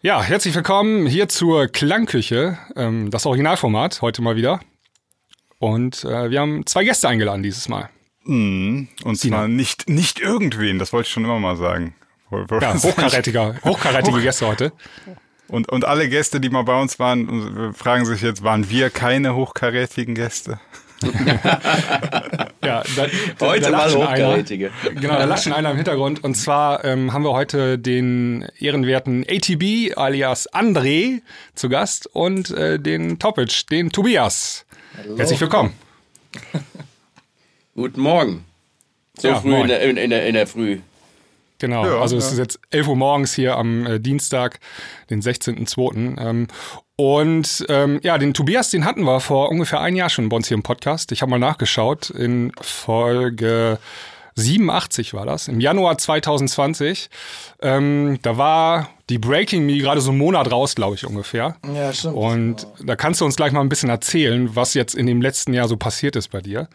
Ja, herzlich willkommen hier zur Klangküche, ähm, das Originalformat, heute mal wieder. Und äh, wir haben zwei Gäste eingeladen dieses Mal. Mm, und Sina. zwar nicht, nicht irgendwen, das wollte ich schon immer mal sagen. Ja, hochkarätiger, hochkarätige Gäste heute. Und, und alle Gäste, die mal bei uns waren, fragen sich jetzt, waren wir keine hochkarätigen Gäste? ja, da, heute da mal hochkarätige. Einer, genau, da lacht schon einer im Hintergrund. Und zwar ähm, haben wir heute den ehrenwerten ATB alias André zu Gast und äh, den Topic, den Tobias. Hallo. Herzlich willkommen. Guten Morgen. So ja, früh in der, in, in, der, in der Früh. Genau, ja, also ja. es ist jetzt 11 Uhr morgens hier am äh, Dienstag, den 16.02. Ähm, und ähm, ja, den Tobias, den hatten wir vor ungefähr ein Jahr schon bei uns hier im Podcast. Ich habe mal nachgeschaut, in Folge 87 war das, im Januar 2020. Ähm, da war die Breaking Me gerade so einen Monat raus, glaube ich, ungefähr. Ja, stimmt. Und da kannst du uns gleich mal ein bisschen erzählen, was jetzt in dem letzten Jahr so passiert ist bei dir.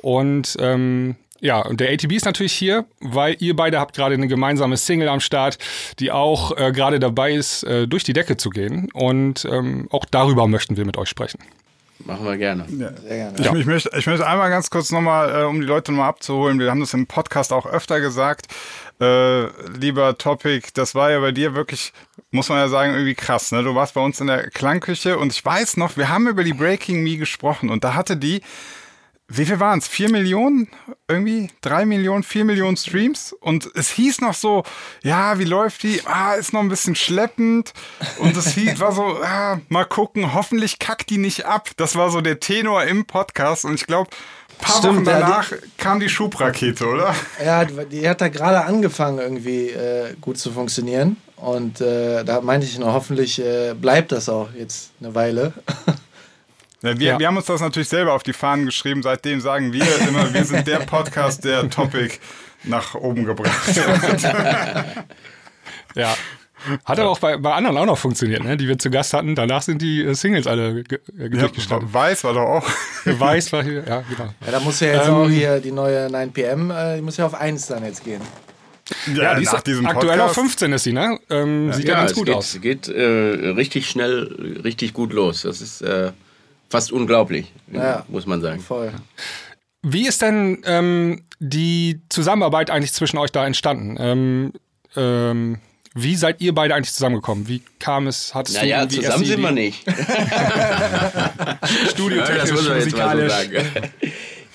Und ähm, ja, und der ATB ist natürlich hier, weil ihr beide habt gerade eine gemeinsame Single am Start, die auch äh, gerade dabei ist, äh, durch die Decke zu gehen. Und ähm, auch darüber möchten wir mit euch sprechen. Machen wir gerne. Ja. Sehr gerne. Ich, ja. ich, möchte, ich möchte einmal ganz kurz nochmal, äh, um die Leute nochmal abzuholen, wir haben das im Podcast auch öfter gesagt, äh, lieber Topic, das war ja bei dir wirklich, muss man ja sagen, irgendwie krass. Ne? Du warst bei uns in der Klangküche und ich weiß noch, wir haben über die Breaking Me gesprochen und da hatte die wie viel waren es? Vier Millionen? Irgendwie? Drei Millionen, vier Millionen Streams? Und es hieß noch so, ja, wie läuft die? Ah, ist noch ein bisschen schleppend. Und es hieß, war so, ah, mal gucken, hoffentlich kackt die nicht ab. Das war so der Tenor im Podcast. Und ich glaube, ein paar Stimmt, Wochen danach ja, die, kam die Schubrakete, oder? Ja, die hat da gerade angefangen, irgendwie äh, gut zu funktionieren. Und äh, da meinte ich noch, hoffentlich äh, bleibt das auch jetzt eine Weile. Ja, wir, ja. wir haben uns das natürlich selber auf die Fahnen geschrieben. Seitdem sagen wir immer, wir sind der Podcast, der Topic nach oben gebracht hat. ja. Hat aber auch bei, bei anderen auch noch funktioniert, ne? die wir zu Gast hatten. Danach sind die äh, Singles alle ge äh, durchgestanden. Weiß war doch auch. Weiß war hier, ja, genau. Ja, da muss ja jetzt ähm, auch hier die neue 9pm, äh, die muss ja auf 1 dann jetzt gehen. Ja, ja die nach ist diesem aktuell Podcast. auf 15 ist sie, ne? Ähm, ja. Sieht ja, ja ganz gut geht, aus. Es geht äh, richtig schnell, richtig gut los. Das ist äh, fast unglaublich, ja, muss man sagen. Voll. Wie ist denn ähm, die Zusammenarbeit eigentlich zwischen euch da entstanden? Ähm, ähm, wie seid ihr beide eigentlich zusammengekommen? Wie kam es? Hattest naja, du zusammen sind wir nicht. Studiotechnisch, ja, musikalisch. So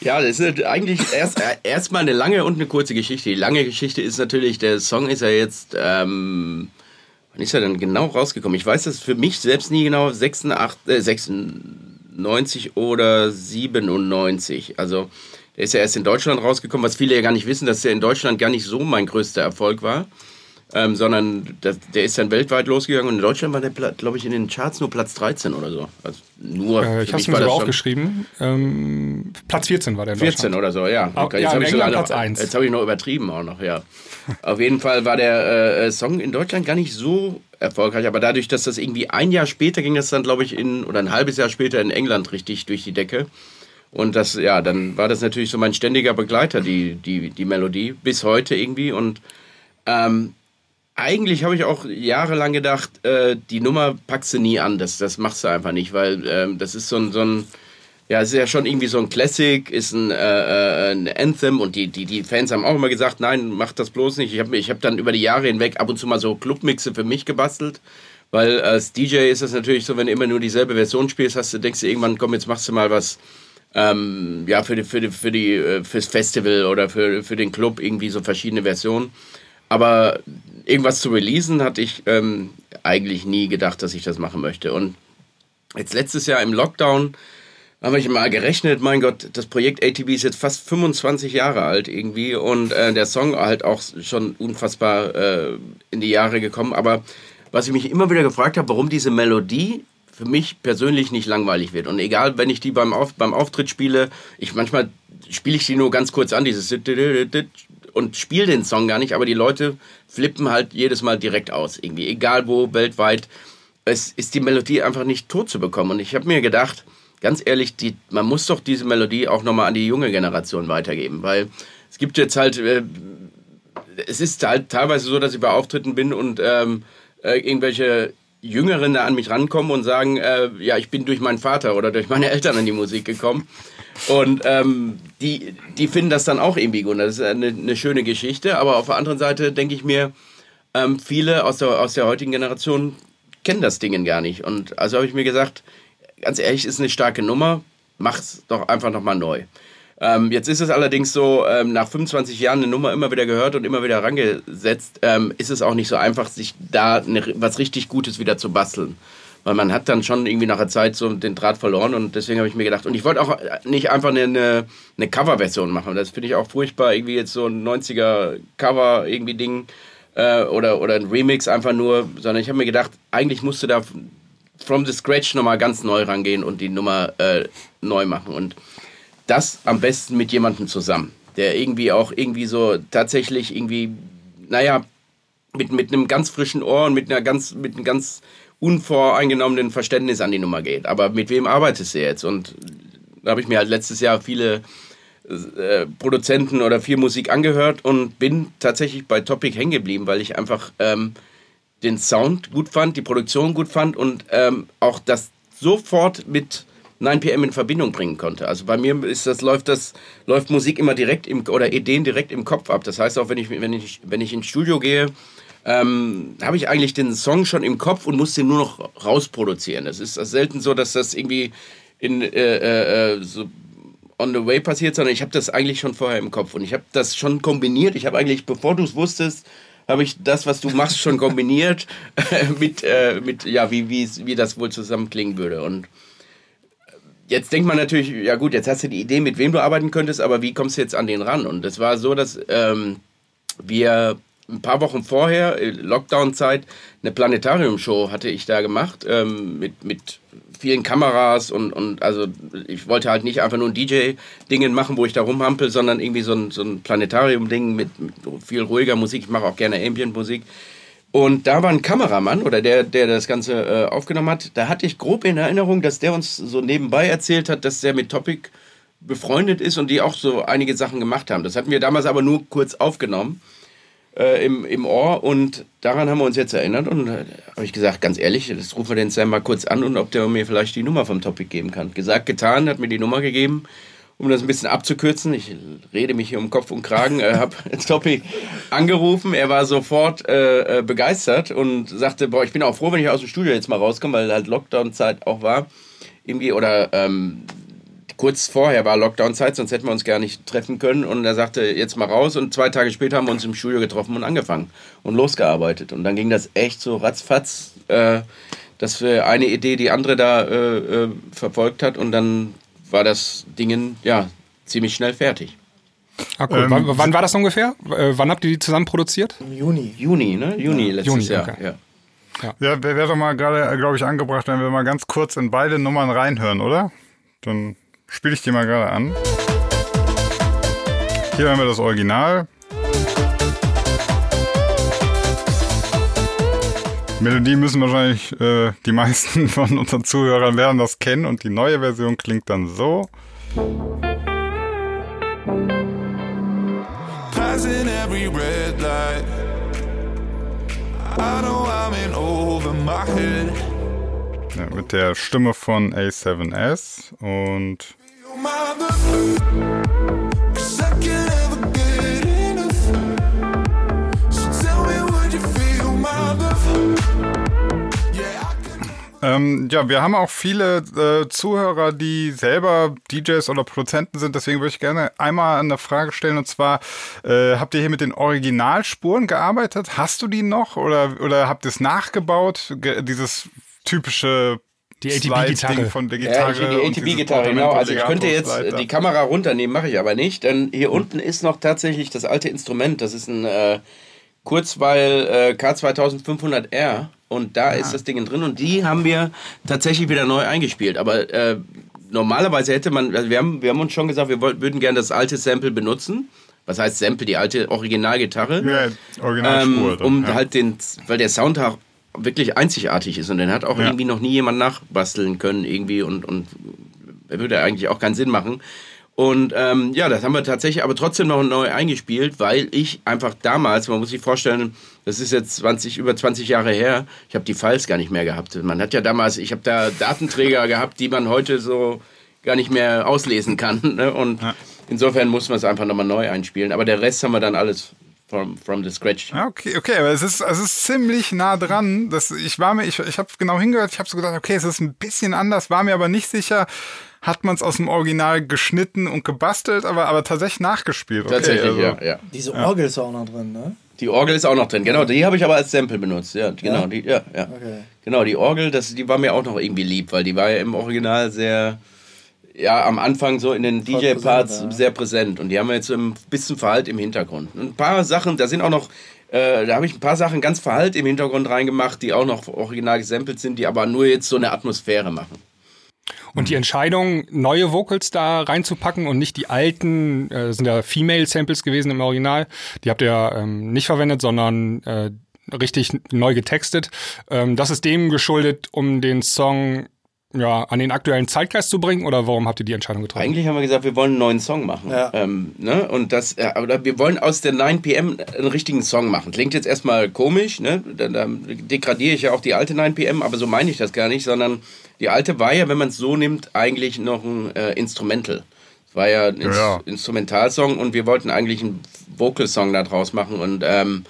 ja, das ist eigentlich erst erstmal eine lange und eine kurze Geschichte. Die lange Geschichte ist natürlich, der Song ist ja jetzt, ähm, wann ist er denn genau rausgekommen? Ich weiß das für mich selbst nie genau, 86, äh, 86 90 oder 97. Also der ist ja erst in Deutschland rausgekommen, was viele ja gar nicht wissen, dass der in Deutschland gar nicht so mein größter Erfolg war. Ähm, sondern das, der ist dann weltweit losgegangen und in Deutschland war der, glaube ich, in den Charts nur Platz 13 oder so. Also nur. Äh, ich habe es mir sogar aufgeschrieben. Ähm, Platz 14 war der in 14 oder so, ja. Jetzt ja, habe ich, Platz 1. Jetzt hab ich noch übertrieben auch noch, ja. Auf jeden Fall war der äh, äh, Song in Deutschland gar nicht so erfolgreich, aber dadurch, dass das irgendwie ein Jahr später ging, das dann, glaube ich, in, oder ein halbes Jahr später in England richtig durch die Decke. Und das, ja, dann war das natürlich so mein ständiger Begleiter, die, die, die Melodie, bis heute irgendwie. Und ähm, eigentlich habe ich auch jahrelang gedacht, äh, die Nummer packst du nie an, das, das machst du einfach nicht, weil äh, das ist so ein, so ein, ja, es ist ja schon irgendwie so ein Classic, ist ein, äh, äh, ein Anthem und die, die, die Fans haben auch immer gesagt, nein, mach das bloß nicht. Ich habe ich hab dann über die Jahre hinweg ab und zu mal so Clubmixe für mich gebastelt, weil als DJ ist das natürlich so, wenn du immer nur dieselbe Version spielst, hast du, denkst du irgendwann, komm, jetzt machst du mal was, ähm, ja, für die, für die, für die, äh, fürs Festival oder für, für den Club irgendwie so verschiedene Versionen. Aber irgendwas zu releasen, hatte ich ähm, eigentlich nie gedacht, dass ich das machen möchte. Und jetzt letztes Jahr im Lockdown habe ich mal gerechnet, mein Gott, das Projekt ATB ist jetzt fast 25 Jahre alt irgendwie und äh, der Song halt auch schon unfassbar äh, in die Jahre gekommen. Aber was ich mich immer wieder gefragt habe, warum diese Melodie für mich persönlich nicht langweilig wird. Und egal, wenn ich die beim, Auf, beim Auftritt spiele, ich manchmal spiele ich die nur ganz kurz an, dieses und spiele den Song gar nicht, aber die Leute flippen halt jedes Mal direkt aus, irgendwie, egal wo, weltweit. Es ist die Melodie einfach nicht tot zu bekommen. Und ich habe mir gedacht, ganz ehrlich, die, man muss doch diese Melodie auch nochmal an die junge Generation weitergeben, weil es gibt jetzt halt, äh, es ist halt teilweise so, dass ich bei Auftritten bin und ähm, äh, irgendwelche Jüngeren da an mich rankommen und sagen, äh, ja, ich bin durch meinen Vater oder durch meine Eltern an die Musik gekommen. Und ähm, die, die finden das dann auch irgendwie gut. Das ist eine, eine schöne Geschichte. Aber auf der anderen Seite denke ich mir, ähm, viele aus der, aus der heutigen Generation kennen das Ding gar nicht. Und also habe ich mir gesagt, ganz ehrlich, ist eine starke Nummer, mach's doch einfach nochmal neu. Ähm, jetzt ist es allerdings so, ähm, nach 25 Jahren eine Nummer immer wieder gehört und immer wieder herangesetzt, ähm, ist es auch nicht so einfach, sich da eine, was richtig Gutes wieder zu basteln. Weil man hat dann schon irgendwie nach der Zeit so den Draht verloren und deswegen habe ich mir gedacht, und ich wollte auch nicht einfach eine, eine, eine Coverversion machen. Das finde ich auch furchtbar, irgendwie jetzt so ein 90er Cover irgendwie Ding äh, oder, oder ein Remix einfach nur, sondern ich habe mir gedacht, eigentlich musst du da from the scratch nochmal ganz neu rangehen und die Nummer äh, neu machen. Und das am besten mit jemandem zusammen, der irgendwie auch irgendwie so tatsächlich irgendwie, naja, mit, mit einem ganz frischen Ohr und mit einer ganz, mit einem ganz unvoreingenommenen Verständnis an die Nummer geht. Aber mit wem arbeitest du jetzt? Und da habe ich mir halt letztes Jahr viele äh, Produzenten oder viel Musik angehört und bin tatsächlich bei Topic hängen geblieben, weil ich einfach ähm, den Sound gut fand, die Produktion gut fand und ähm, auch das sofort mit 9pm in Verbindung bringen konnte. Also bei mir ist das, läuft das, läuft Musik immer direkt im, oder Ideen direkt im Kopf ab. Das heißt auch, wenn ich, wenn ich, wenn ich ins Studio gehe, ähm, habe ich eigentlich den Song schon im Kopf und muss den nur noch rausproduzieren. Es ist selten so, dass das irgendwie in, äh, äh, äh, so on the way passiert, sondern ich habe das eigentlich schon vorher im Kopf und ich habe das schon kombiniert. Ich habe eigentlich, bevor du es wusstest, habe ich das, was du machst, schon kombiniert mit, äh, mit ja, wie, wie, wie das wohl zusammen klingen würde. Und jetzt denkt man natürlich, ja gut, jetzt hast du die Idee, mit wem du arbeiten könntest, aber wie kommst du jetzt an den ran? Und es war so, dass ähm, wir ein paar Wochen vorher, äh, Lockdown-Zeit, eine Planetarium-Show hatte ich da gemacht ähm, mit, mit vielen Kameras und, und also ich wollte halt nicht einfach nur ein DJ-Dingen machen, wo ich da rumhampel, sondern irgendwie so ein, so ein Planetarium-Ding mit, mit viel ruhiger Musik. Ich mache auch gerne Ambient-Musik. Und da war ein Kameramann oder der, der das Ganze äh, aufgenommen hat. Da hatte ich grob in Erinnerung, dass der uns so nebenbei erzählt hat, dass der mit Topic befreundet ist und die auch so einige Sachen gemacht haben. Das hatten wir damals aber nur kurz aufgenommen äh, im, im Ohr und daran haben wir uns jetzt erinnert und äh, habe ich gesagt, ganz ehrlich, das rufen wir den Sam mal kurz an und ob der mir vielleicht die Nummer vom Topic geben kann. Gesagt, getan, hat mir die Nummer gegeben um das ein bisschen abzukürzen, ich rede mich hier um Kopf und Kragen, äh, habe Topi angerufen. Er war sofort äh, äh, begeistert und sagte, boah, ich bin auch froh, wenn ich aus dem Studio jetzt mal rauskomme, weil halt Lockdown-Zeit auch war. Irgendwie, oder ähm, kurz vorher war Lockdown-Zeit, sonst hätten wir uns gar nicht treffen können. Und er sagte, jetzt mal raus. Und zwei Tage später haben wir uns im Studio getroffen und angefangen und losgearbeitet. Und dann ging das echt so ratzfatz, äh, dass wir eine Idee die andere da äh, äh verfolgt hat. Und dann war das Ding ja ziemlich schnell fertig. Ah, cool. Ähm, wann, war das ungefähr? Äh, wann habt ihr die zusammen produziert? Im Juni. Juni, ne? Juni ja. letztes Juni, Jahr. Okay. Ja. Ja, ja wäre doch mal gerade, glaube ich, angebracht, wenn wir mal ganz kurz in beide Nummern reinhören, oder? Dann spiele ich die mal gerade an. Hier haben wir das Original. Melodie müssen wahrscheinlich äh, die meisten von unseren Zuhörern werden das kennen und die neue Version klingt dann so. Passing every red light. I know I'm in over my head. Ja, mit der Stimme von A7S und Ähm, ja, wir haben auch viele äh, Zuhörer, die selber DJs oder Produzenten sind. Deswegen würde ich gerne einmal eine Frage stellen. Und zwar, äh, habt ihr hier mit den Originalspuren gearbeitet? Hast du die noch? Oder, oder habt ihr es nachgebaut? Ge dieses typische die ATB-Gitarre. von der Gitarre. Ja, die ATB-Gitarre, genau. Also ich könnte jetzt die Kamera runternehmen, mache ich aber nicht. Denn hier hm. unten ist noch tatsächlich das alte Instrument. Das ist ein äh, Kurzweil äh, K2500R und da ah. ist das Ding drin und die haben wir tatsächlich wieder neu eingespielt. Aber äh, normalerweise hätte man, also wir haben, wir haben uns schon gesagt, wir wollten, würden gerne das alte Sample benutzen. Was heißt Sample? Die alte Originalgitarre. Ja, Originalspur. Ähm, um ja. halt den, weil der Sound auch wirklich einzigartig ist und den hat auch ja. irgendwie noch nie jemand nachbasteln können irgendwie und, und er würde eigentlich auch keinen Sinn machen. Und ähm, ja, das haben wir tatsächlich aber trotzdem noch neu eingespielt, weil ich einfach damals, man muss sich vorstellen, das ist jetzt 20, über 20 Jahre her, ich habe die Files gar nicht mehr gehabt. Man hat ja damals, ich habe da Datenträger gehabt, die man heute so gar nicht mehr auslesen kann. Ne? Und ja. insofern muss man es einfach nochmal neu einspielen. Aber der Rest haben wir dann alles from, from the scratch. Okay, okay, aber es ist, es ist ziemlich nah dran. Das, ich war mir, ich, ich habe genau hingehört, ich habe so gedacht, okay, es ist ein bisschen anders, war mir aber nicht sicher. Hat man es aus dem Original geschnitten und gebastelt, aber, aber tatsächlich nachgespielt. Okay, tatsächlich, also, ja, ja. Diese Orgel ist auch noch drin, ne? Die Orgel ist auch noch drin, genau. Die habe ich aber als Sample benutzt. Ja, genau. Ja? Die, ja, ja. Okay. Genau, die Orgel, das, die war mir auch noch irgendwie lieb, weil die war ja im Original sehr, ja, am Anfang so in den DJ-Parts ja. sehr präsent. Und die haben wir jetzt ein bisschen verhallt im Hintergrund. ein paar Sachen, da sind auch noch, äh, da habe ich ein paar Sachen ganz verhallt im Hintergrund reingemacht, die auch noch original gesampelt sind, die aber nur jetzt so eine Atmosphäre machen. Und die Entscheidung, neue Vocals da reinzupacken und nicht die alten, äh, sind ja Female-Samples gewesen im Original, die habt ihr ähm, nicht verwendet, sondern äh, richtig neu getextet. Ähm, das ist dem geschuldet, um den Song ja, an den aktuellen Zeitgeist zu bringen oder warum habt ihr die Entscheidung getroffen? Eigentlich haben wir gesagt, wir wollen einen neuen Song machen. Ja. Ähm, ne? Und das, äh, aber wir wollen aus der 9 PM einen richtigen Song machen. Klingt jetzt erstmal komisch, ne? Da, da degradiere ich ja auch die alte 9 PM, aber so meine ich das gar nicht, sondern die alte war ja, wenn man es so nimmt, eigentlich noch ein äh, Instrumental. Es war ja ein ja. Instrumentalsong und wir wollten eigentlich einen Vocal-Song daraus machen und ähm,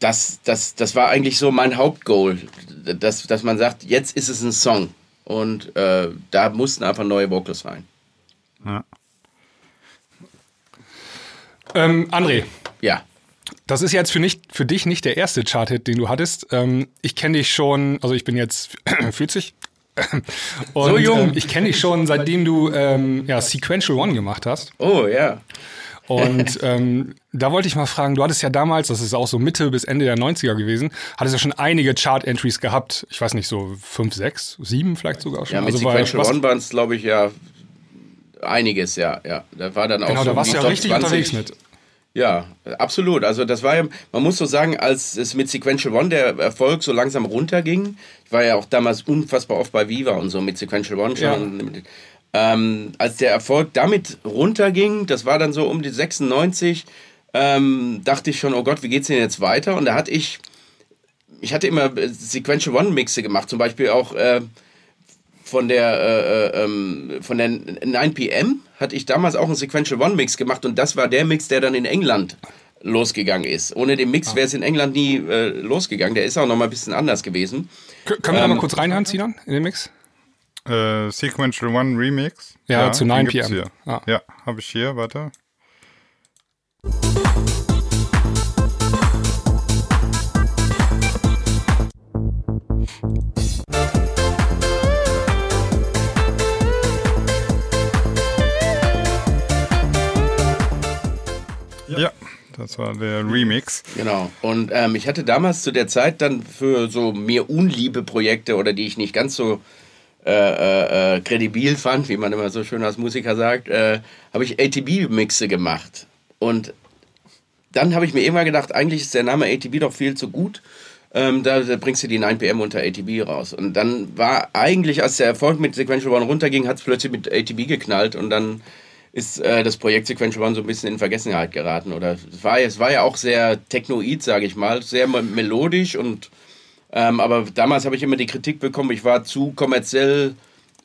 das, das, das war eigentlich so mein Hauptgoal, dass, dass man sagt, jetzt ist es ein Song. Und äh, da mussten einfach neue Vocals rein. Ja. Ähm, André. Ja. Das ist jetzt für, nicht, für dich nicht der erste Chart-Hit, den du hattest. Ähm, ich kenne dich schon, also ich bin jetzt 40. Und, so jung. Ähm, ich kenne dich schon, seitdem du ähm, ja, Sequential One gemacht hast. Oh ja. Und ähm, da wollte ich mal fragen, du hattest ja damals, das ist auch so Mitte bis Ende der 90er gewesen, hattest ja schon einige Chart-Entries gehabt. Ich weiß nicht, so fünf, sechs, sieben vielleicht sogar schon. Ja, mit also Sequential One waren es, glaube ich, ja einiges, ja. ja. Da war dann auch genau, so da warst du ja richtig 20. unterwegs mit. Ja, absolut. Also das war ja, man muss so sagen, als es mit Sequential One der Erfolg so langsam runterging, ich war ja auch damals unfassbar oft bei Viva und so mit Sequential One schon. Ja. Ähm, als der Erfolg damit runterging, das war dann so um die 96, ähm, dachte ich schon, oh Gott, wie geht's denn jetzt weiter? Und da hatte ich, ich hatte immer Sequential One Mixe gemacht, zum Beispiel auch äh, von der äh, äh, ähm, von der 9 PM hatte ich damals auch einen Sequential One Mix gemacht und das war der Mix, der dann in England losgegangen ist. Ohne den Mix ah. wäre es in England nie äh, losgegangen. Der ist auch noch mal ein bisschen anders gewesen. Können wir ähm, da mal kurz reinhören, Sinan, in den Mix? Äh, Sequential One Remix. Ja, ja zu 9 PM. Ah. Ja, habe ich hier, warte. Ja. Das war der Remix. Genau. Und ähm, ich hatte damals zu der Zeit dann für so mir unliebe Projekte oder die ich nicht ganz so äh, äh, kredibil fand, wie man immer so schön als Musiker sagt, äh, habe ich ATB-Mixe gemacht. Und dann habe ich mir immer gedacht, eigentlich ist der Name ATB doch viel zu gut. Ähm, da, da, bringst du die 9 PM unter ATB raus. Und dann war eigentlich, als der Erfolg mit Sequential One runterging, hat es plötzlich mit ATB geknallt und dann ist äh, das Projekt Sequential One so ein bisschen in Vergessenheit geraten. Oder es war, es war ja auch sehr technoid, sage ich mal, sehr melodisch und ähm, aber damals habe ich immer die Kritik bekommen, ich war zu kommerziell,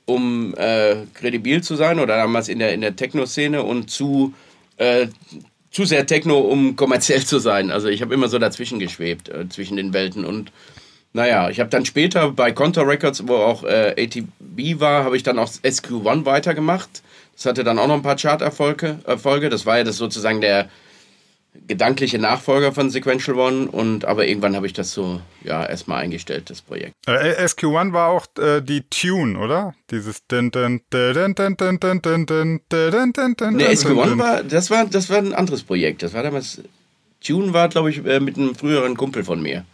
um äh, kredibil zu sein, oder damals in der, in der Techno-Szene und zu, äh, zu sehr Techno, um kommerziell zu sein. Also ich habe immer so dazwischen geschwebt, äh, zwischen den Welten. Und naja, ich habe dann später bei Contour Records, wo auch äh, ATB war, habe ich dann auch SQ1 weitergemacht. Das hatte dann auch noch ein paar Chart-Erfolge. Erfolge. Das war ja das sozusagen der gedankliche Nachfolger von Sequential One und aber irgendwann habe ich das so ja erstmal eingestellt das Projekt. Äh, SQ1 war auch äh, die Tune, oder? Dieses dun dun dun dun dun dun dun dun dun dun dun Nee, SQ1 war das war das war ein anderes Projekt. Das war damals Tune war glaube ich mit einem früheren Kumpel von mir.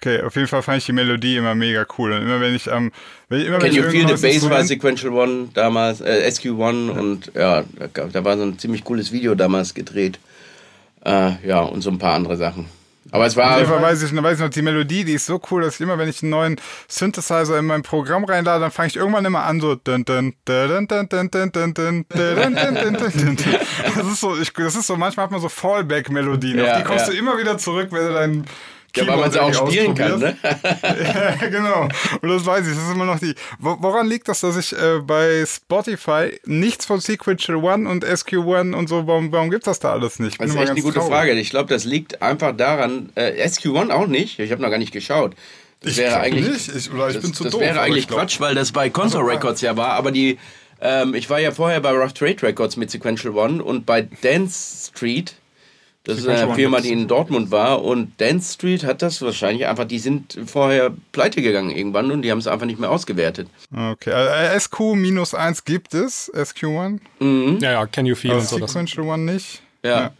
Okay, auf jeden Fall fand ich die Melodie immer mega cool. Und immer wenn ich am. Ähm, immer, Can wenn You Feel the Bass war Sequential One damals, äh, SQ1 ja. und ja, da, da war so ein ziemlich cooles Video damals gedreht. Äh, ja, und so ein paar andere Sachen. Aber es war. Auf jeden Fall weiß ich, weiß ich noch, die Melodie, die ist so cool, dass ich immer, wenn ich einen neuen Synthesizer in mein Programm reinlade, dann fange ich irgendwann immer an so. Das ist so, ich, das ist so, manchmal hat man so Fallback-Melodien. Ja, auf die kommst ja. du immer wieder zurück, wenn du deinen ja, weil man sie auch spielen kann, ne? ja, genau. Und das weiß ich. Das ist immer noch die. Woran liegt das, dass ich äh, bei Spotify nichts von Sequential One und SQ1 und so, warum, warum gibt das da alles nicht? Das ist echt eine gute traurig. Frage. Ich glaube, das liegt einfach daran, äh, SQ1 auch nicht. Ich habe noch gar nicht geschaut. Das ich wäre eigentlich, nicht. Ich, oder ich das, bin zu das doof. Das wäre eigentlich Quatsch, weil das bei Console also, Records ja war, aber die. Ähm, ich war ja vorher bei Rough Trade Records mit Sequential One und bei Dance Street das ist eine Firma, die in Dortmund war und Dance Street hat das wahrscheinlich einfach, die sind vorher pleite gegangen irgendwann und die haben es einfach nicht mehr ausgewertet. Okay, äh, SQ-1 gibt es, SQ1? Mhm. Ja, ja, Can You Feel also und so. Sequential One nicht? Ja. ja.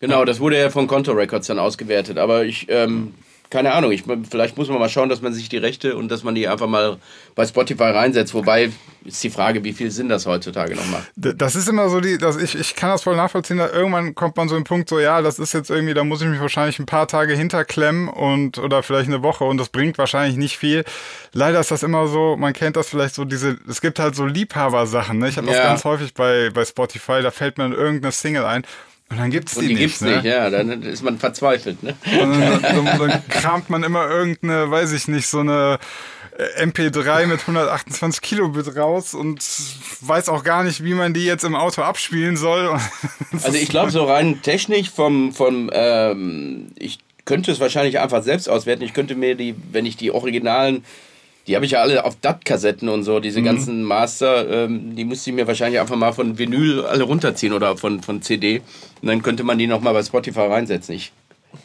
Genau, das wurde ja von Conto Records dann ausgewertet, aber ich, ähm, keine Ahnung, ich, vielleicht muss man mal schauen, dass man sich die Rechte und dass man die einfach mal bei Spotify reinsetzt. Wobei ist die Frage, wie viel Sinn das heutzutage noch macht. Das ist immer so die, dass ich, ich kann das voll nachvollziehen, da irgendwann kommt man so im Punkt so, ja, das ist jetzt irgendwie, da muss ich mich wahrscheinlich ein paar Tage hinterklemmen und oder vielleicht eine Woche und das bringt wahrscheinlich nicht viel. Leider ist das immer so, man kennt das vielleicht so diese, es gibt halt so Liebhabersachen, ne? Ich habe das ja. ganz häufig bei, bei Spotify, da fällt mir irgendeine Single ein und dann gibt's die, und die nicht. gibt's ne? nicht, ja, dann ist man verzweifelt, ne? Und dann, dann, dann kramt man immer irgendeine, weiß ich nicht, so eine äh, MP3 mit 128 Kilobit raus und weiß auch gar nicht, wie man die jetzt im Auto abspielen soll. also ich glaube, so rein technisch vom, vom ähm, ich könnte es wahrscheinlich einfach selbst auswerten. Ich könnte mir die, wenn ich die originalen die habe ich ja alle auf DAT-Kassetten und so, diese mhm. ganzen Master, ähm, die musste ich mir wahrscheinlich einfach mal von Vinyl alle runterziehen oder von, von CD. Und dann könnte man die nochmal bei Spotify reinsetzen. Ich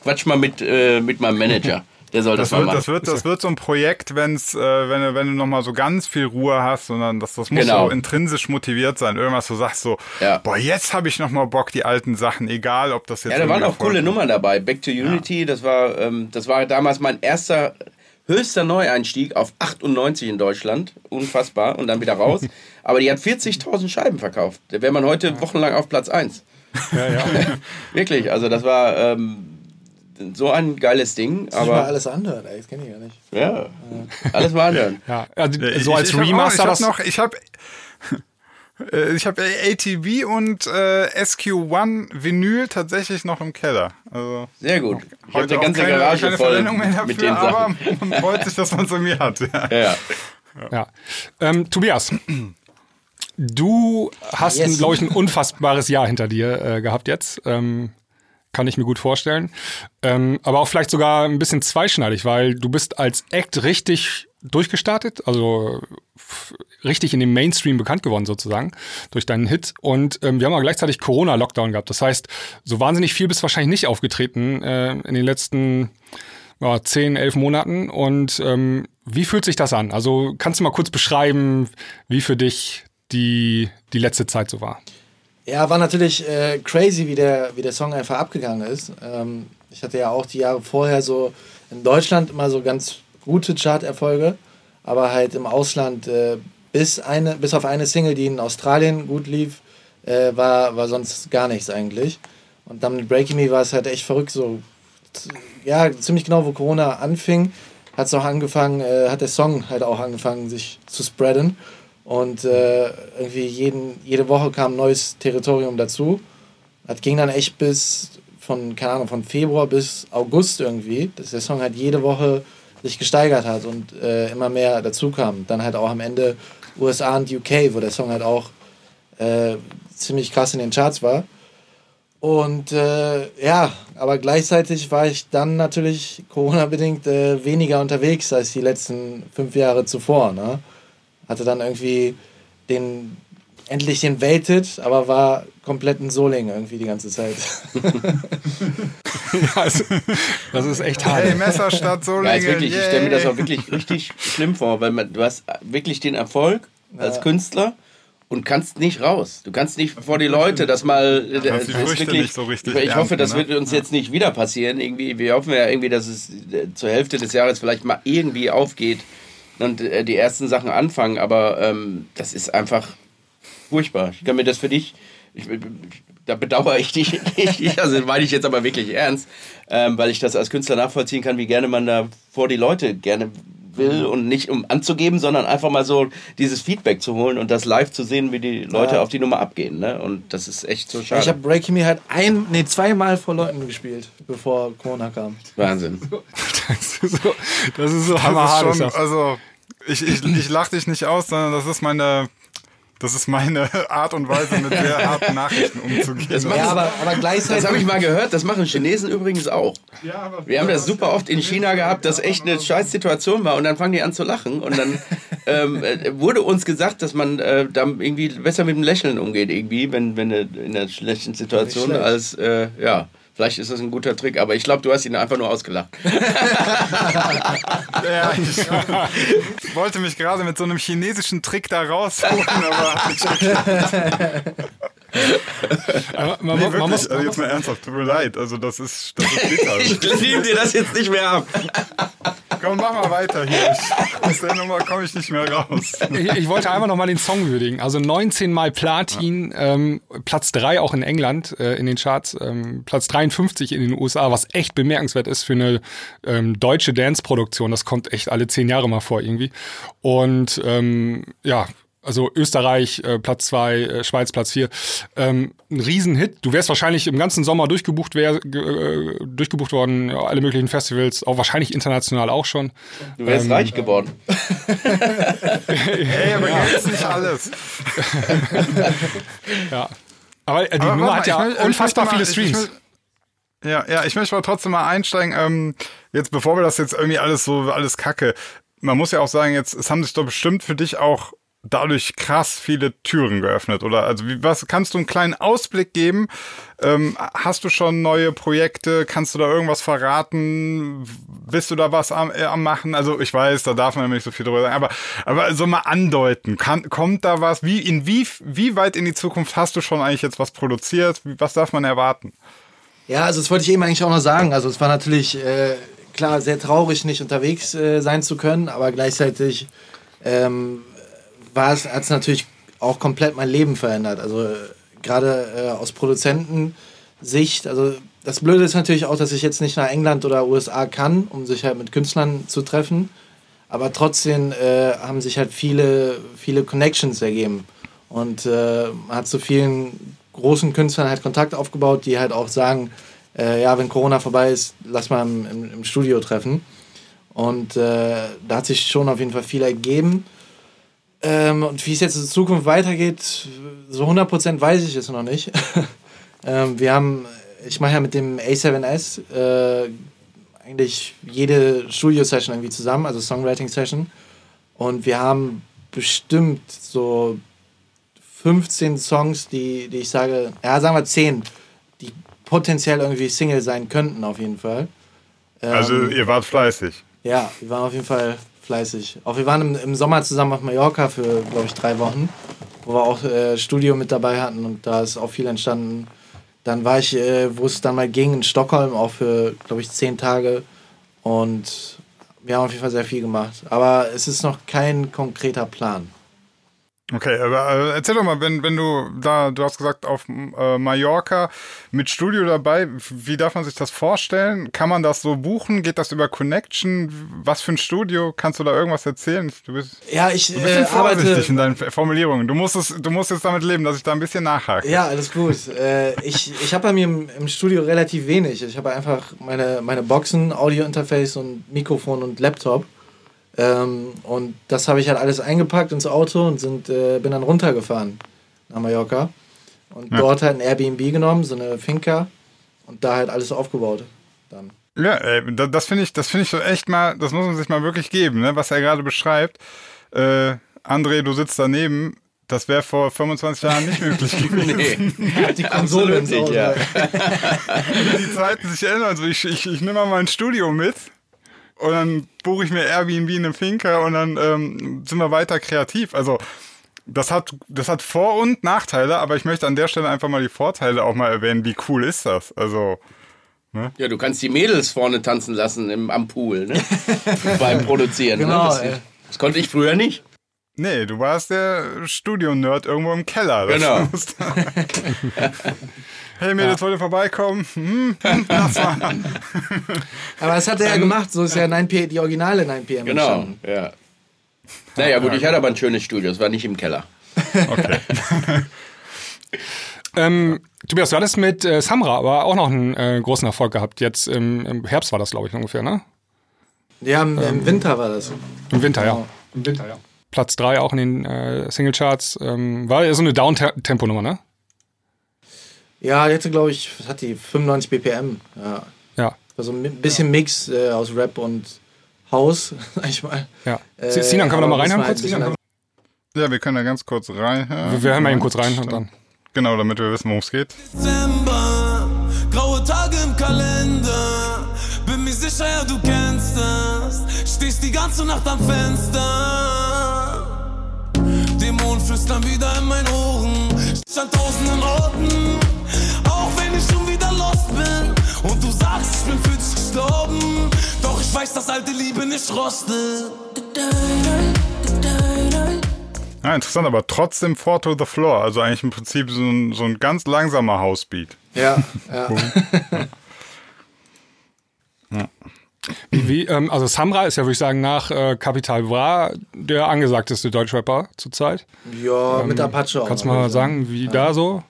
quatsch mal mit, äh, mit meinem Manager. Der soll das, das wird, machen. Das wird, das wird so ein Projekt, wenn's, äh, wenn, du, wenn du nochmal so ganz viel Ruhe hast, sondern das, das muss genau. so intrinsisch motiviert sein. Irgendwas, du sagst so, ja. boah, jetzt habe ich nochmal Bock, die alten Sachen, egal ob das jetzt. Ja, da waren auch coole Nummern dabei. Back to Unity, ja. das war, ähm, das war damals mein erster höchster Neueinstieg auf 98 in Deutschland. Unfassbar. Und dann wieder raus. Aber die hat 40.000 Scheiben verkauft. Da wäre man heute wochenlang auf Platz 1. Ja, ja. Wirklich, also das war ähm, so ein geiles Ding. Das aber mal alles anhören, ey, das kenne ich gar nicht. Ja, ja. alles mal anhören. Ja, also so als ich, ich Remaster. Hab auch, ich habe noch, ich habe ich habe ATV und äh, SQ1 Vinyl tatsächlich noch im Keller. Also Sehr gut. Ich habe eine ganze keine, Garage keine voll mehr dafür, mit den aber man freut sich, dass man es mir hat. Ja. ja. ja. Ähm, Tobias, du hast, yes. glaube ich, ein unfassbares Jahr hinter dir äh, gehabt jetzt. Ähm, kann ich mir gut vorstellen. Ähm, aber auch vielleicht sogar ein bisschen zweischneidig, weil du bist als Act richtig durchgestartet, also richtig in den Mainstream bekannt geworden sozusagen durch deinen Hit. Und ähm, wir haben auch gleichzeitig Corona-Lockdown gehabt. Das heißt, so wahnsinnig viel bist wahrscheinlich nicht aufgetreten äh, in den letzten ja, zehn, elf Monaten. Und ähm, wie fühlt sich das an? Also kannst du mal kurz beschreiben, wie für dich die, die letzte Zeit so war? Ja, war natürlich äh, crazy, wie der, wie der Song einfach abgegangen ist. Ähm, ich hatte ja auch die Jahre vorher so in Deutschland immer so ganz gute Charterfolge, aber halt im Ausland äh, bis, eine, bis auf eine Single, die in Australien gut lief, äh, war, war sonst gar nichts eigentlich. Und dann mit Breaking Me war es halt echt verrückt, so ja, ziemlich genau, wo Corona anfing, hat es auch angefangen, äh, hat der Song halt auch angefangen, sich zu spreaden. Und äh, irgendwie jeden, jede Woche kam ein neues Territorium dazu. Das ging dann echt bis von, keine Ahnung, von Februar bis August irgendwie, dass der Song halt jede Woche sich gesteigert hat und äh, immer mehr dazu kam. Dann halt auch am Ende USA und UK, wo der Song halt auch äh, ziemlich krass in den Charts war. Und äh, ja, aber gleichzeitig war ich dann natürlich Corona-bedingt äh, weniger unterwegs als die letzten fünf Jahre zuvor. Ne? Hatte dann irgendwie den endlich den Welthit, aber war komplett ein Soling irgendwie die ganze Zeit. ja, also, das ist echt hart. Hey, Messerstadt Solingen. Ja, wirklich, ich stelle mir das auch wirklich richtig schlimm vor, weil man, du hast wirklich den Erfolg als ja. Künstler und kannst nicht raus. Du kannst nicht vor die Leute, das mal. Ja, das ist wirklich, so richtig ich hoffe, das ne? wird uns jetzt nicht wieder passieren. Irgendwie, wir hoffen ja irgendwie, dass es äh, zur Hälfte des Jahres vielleicht mal irgendwie aufgeht und äh, die ersten Sachen anfangen. Aber ähm, das ist einfach furchtbar. Ich kann mir das für dich, ich, da bedauere ich dich, also meine ich jetzt aber wirklich ernst, ähm, weil ich das als Künstler nachvollziehen kann, wie gerne man da vor die Leute gerne will und nicht um anzugeben, sondern einfach mal so dieses Feedback zu holen und das live zu sehen, wie die Leute ja. auf die Nummer abgehen. Ne? Und das ist echt so schade. Ich habe Breaking Me halt ein, nee, zweimal vor Leuten gespielt, bevor Corona kam. Wahnsinn. das ist so, das ist so hammerhart. Also ich, ich, ich lache dich nicht aus, sondern das ist meine das ist meine Art und Weise, mit sehr harten Nachrichten umzugehen. Das, ja, aber, aber gleichzeitig. Das habe ich mal gehört, das machen Chinesen übrigens auch. Ja, Wir haben das super oft in China gehabt, dass echt eine scheiß Situation war und dann fangen die an zu lachen und dann ähm, äh, wurde uns gesagt, dass man äh, da irgendwie besser mit dem Lächeln umgeht, irgendwie, wenn, wenn in einer schlechten Situation als, äh, ja. Vielleicht ist das ein guter Trick, aber ich glaube, du hast ihn einfach nur ausgelacht. ja, ich wollte mich gerade mit so einem chinesischen Trick da rausholen, aber aber man, nee, man muss, also jetzt mal ernsthaft, tut mir leid. Also das ist, das ist bitter. ich nehme dir das jetzt nicht mehr ab. Komm, mach mal weiter hier. aus der Nummer komme ich nicht mehr raus. Ich, ich, wollte einfach nochmal den Song würdigen. Also 19 Mal Platin, ja. ähm, Platz 3 auch in England äh, in den Charts, ähm, Platz 53 in den USA, was echt bemerkenswert ist für eine ähm, deutsche Dance-Produktion. Das kommt echt alle zehn Jahre mal vor irgendwie. Und ähm, ja, also Österreich äh, Platz zwei, äh, Schweiz Platz vier. Ähm, ein Riesenhit. Du wärst wahrscheinlich im ganzen Sommer durchgebucht, wär, äh, durchgebucht worden, ja, alle möglichen Festivals, auch wahrscheinlich international auch schon. Du wärst ähm, reich geworden. hey, aber ja. ist nicht alles. ja. Aber äh, die aber, Nummer hat ja will, unfassbar viele Streams. Will, ja, ja, ich möchte aber trotzdem mal einsteigen. Ähm, jetzt, bevor wir das jetzt irgendwie alles so alles kacke, man muss ja auch sagen, jetzt, es haben sich doch bestimmt für dich auch dadurch krass viele Türen geöffnet? Oder also wie, was kannst du einen kleinen Ausblick geben? Ähm, hast du schon neue Projekte? Kannst du da irgendwas verraten? Bist du da was am, äh, am machen? Also ich weiß, da darf man nicht so viel drüber sagen, aber, aber so mal andeuten. Kann, kommt da was? Wie, in wie, wie weit in die Zukunft hast du schon eigentlich jetzt was produziert? Was darf man erwarten? Ja, also das wollte ich eben eigentlich auch noch sagen. Also es war natürlich äh, klar sehr traurig, nicht unterwegs äh, sein zu können, aber gleichzeitig ähm, war es, hat es natürlich auch komplett mein Leben verändert. Also gerade äh, aus Produzentensicht, also das Blöde ist natürlich auch, dass ich jetzt nicht nach England oder USA kann, um sich halt mit Künstlern zu treffen. Aber trotzdem äh, haben sich halt viele, viele Connections ergeben. Und äh, man hat zu vielen großen Künstlern halt Kontakt aufgebaut, die halt auch sagen, äh, ja, wenn Corona vorbei ist, lass mal im, im, im Studio treffen. Und äh, da hat sich schon auf jeden Fall viel ergeben. Ähm, und wie es jetzt in Zukunft weitergeht, so 100% weiß ich es noch nicht. ähm, wir haben, ich mache ja mit dem A7S äh, eigentlich jede Studio-Session irgendwie zusammen, also Songwriting-Session. Und wir haben bestimmt so 15 Songs, die, die ich sage, ja, sagen wir 10, die potenziell irgendwie Single sein könnten, auf jeden Fall. Also, ähm, also, ihr wart fleißig. Ja, wir waren auf jeden Fall fleißig. Auch wir waren im, im Sommer zusammen auf Mallorca für, glaube ich, drei Wochen, wo wir auch äh, Studio mit dabei hatten und da ist auch viel entstanden. Dann war ich, äh, wo es dann mal ging, in Stockholm, auch für, glaube ich, zehn Tage. Und wir haben auf jeden Fall sehr viel gemacht. Aber es ist noch kein konkreter Plan. Okay, aber äh, erzähl doch mal, wenn, wenn du da, du hast gesagt, auf äh, Mallorca mit Studio dabei, wie darf man sich das vorstellen? Kann man das so buchen? Geht das über Connection? Was für ein Studio? Kannst du da irgendwas erzählen? Du bist, ja, ich du bist äh, vorsichtig in deinen Formulierungen. Du musst, es, du musst jetzt damit leben, dass ich da ein bisschen nachhake. Ja, alles gut. äh, ich ich habe bei mir im, im, Studio relativ wenig. Ich habe einfach meine, meine Boxen, Audio-Interface und Mikrofon und Laptop. Ähm, und das habe ich halt alles eingepackt ins Auto und sind, äh, bin dann runtergefahren nach Mallorca. Und ja. dort halt ein Airbnb genommen, so eine Finca und da halt alles aufgebaut dann. Ja, ey, das finde ich, das finde ich so echt mal, das muss man sich mal wirklich geben, ne? was er gerade beschreibt. Äh, André, du sitzt daneben, das wäre vor 25 Jahren nicht möglich gewesen. nee, die Konsole ins Auto. Ja. die Zeiten sich ändern. Also ich, ich, ich nehme mal mein Studio mit und dann buche ich mir Airbnb in eine Finca und dann ähm, sind wir weiter kreativ. Also das hat, das hat Vor- und Nachteile, aber ich möchte an der Stelle einfach mal die Vorteile auch mal erwähnen. Wie cool ist das? Also. Ne? Ja, du kannst die Mädels vorne tanzen lassen im, am Pool, ne? Beim Produzieren. Ne? Genau, ne? das, das, konnte ich früher nicht. Nee, du warst der Studio-Nerd irgendwo im Keller. genau. hey, Mädels, ja. wollt ihr vorbeikommen? Hm, lass mal. Aber das hat er ja gemacht, so ist ja 9P, die originale 9PM. Genau, ja. Naja, gut, ich hatte aber ein schönes Studio, es war nicht im Keller. Okay. ähm, Tobias, du hattest mit äh, Samra aber auch noch einen äh, großen Erfolg gehabt. Jetzt im, im Herbst war das, glaube ich, ungefähr, ne? Ja, im, ähm, Winter war das. Im Winter, ja. Genau. Im Winter, ja. Platz 3 auch in den äh, Singlecharts. Ähm, war ja so eine Down-Tempo-Nummer, ne? Ja, jetzt glaube ich, hat die 95 BPM. Ja. ja. Also ein bisschen Mix äh, aus Rap und House, sag ich mal. Ja. Äh, Sinan, können wir da mal reinhören kurz? Ja, wir können da ganz kurz rein. Wir, wir hören mal eben kurz rein und dann. Genau, damit wir wissen, worum es geht. Dezember, graue Tage im Kalender. Bin mir sicher, ja, du kennst das. Stehst die ganze Nacht am Fenster. Dämonen flüstern wieder in meinen Ohren. An tausenden Orten, ich bin für dich gestorben. Doch ich weiß, dass alte Liebe nicht rostet. Ja, interessant, aber trotzdem Four to the Floor. Also eigentlich im Prinzip so ein, so ein ganz langsamer Housebeat. Ja, ja. ja. Wie, wie, ähm, also Samra ist ja, würde ich sagen, nach äh, Capital Bra der angesagteste Deutschrapper zurzeit. Ja, ähm, mit Apache auch. Kannst du mal sagen, wie ja. da so?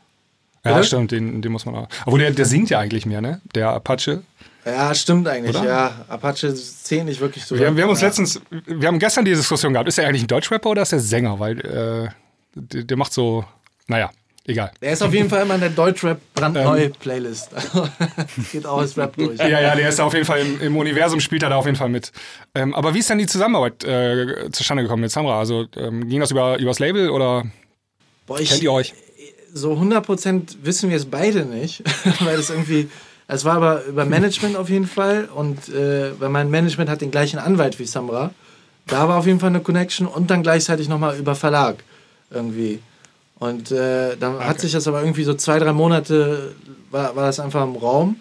Ja, Bitte? stimmt, den, den muss man auch. Obwohl der, der singt ja eigentlich mehr, ne? Der Apache. Ja, stimmt eigentlich, Oder? ja. Apache zählt nicht wirklich so. Wir, wir haben uns ja. letztens, wir haben gestern die Diskussion gehabt, ist er eigentlich ein Deutschrapper oder ist er Sänger? Weil äh, der, der, macht so, naja, egal. Der ist auf jeden Fall immer in der Deutschrap brandneue ähm, Playlist. Geht auch als Rap durch. Ja, ja, der ist auf jeden Fall im, im Universum, spielt er da auf jeden Fall mit. Ähm, aber wie ist denn die Zusammenarbeit äh, zustande gekommen mit Samra? Also ähm, ging das über übers Label oder Boah, ich, kennt ihr euch? So 100% wissen wir es beide nicht, weil das irgendwie es war aber über Management auf jeden Fall und äh, weil mein Management hat den gleichen Anwalt wie Samra. Da war auf jeden Fall eine Connection und dann gleichzeitig nochmal über Verlag irgendwie. Und äh, dann okay. hat sich das aber irgendwie so zwei, drei Monate war, war das einfach im Raum.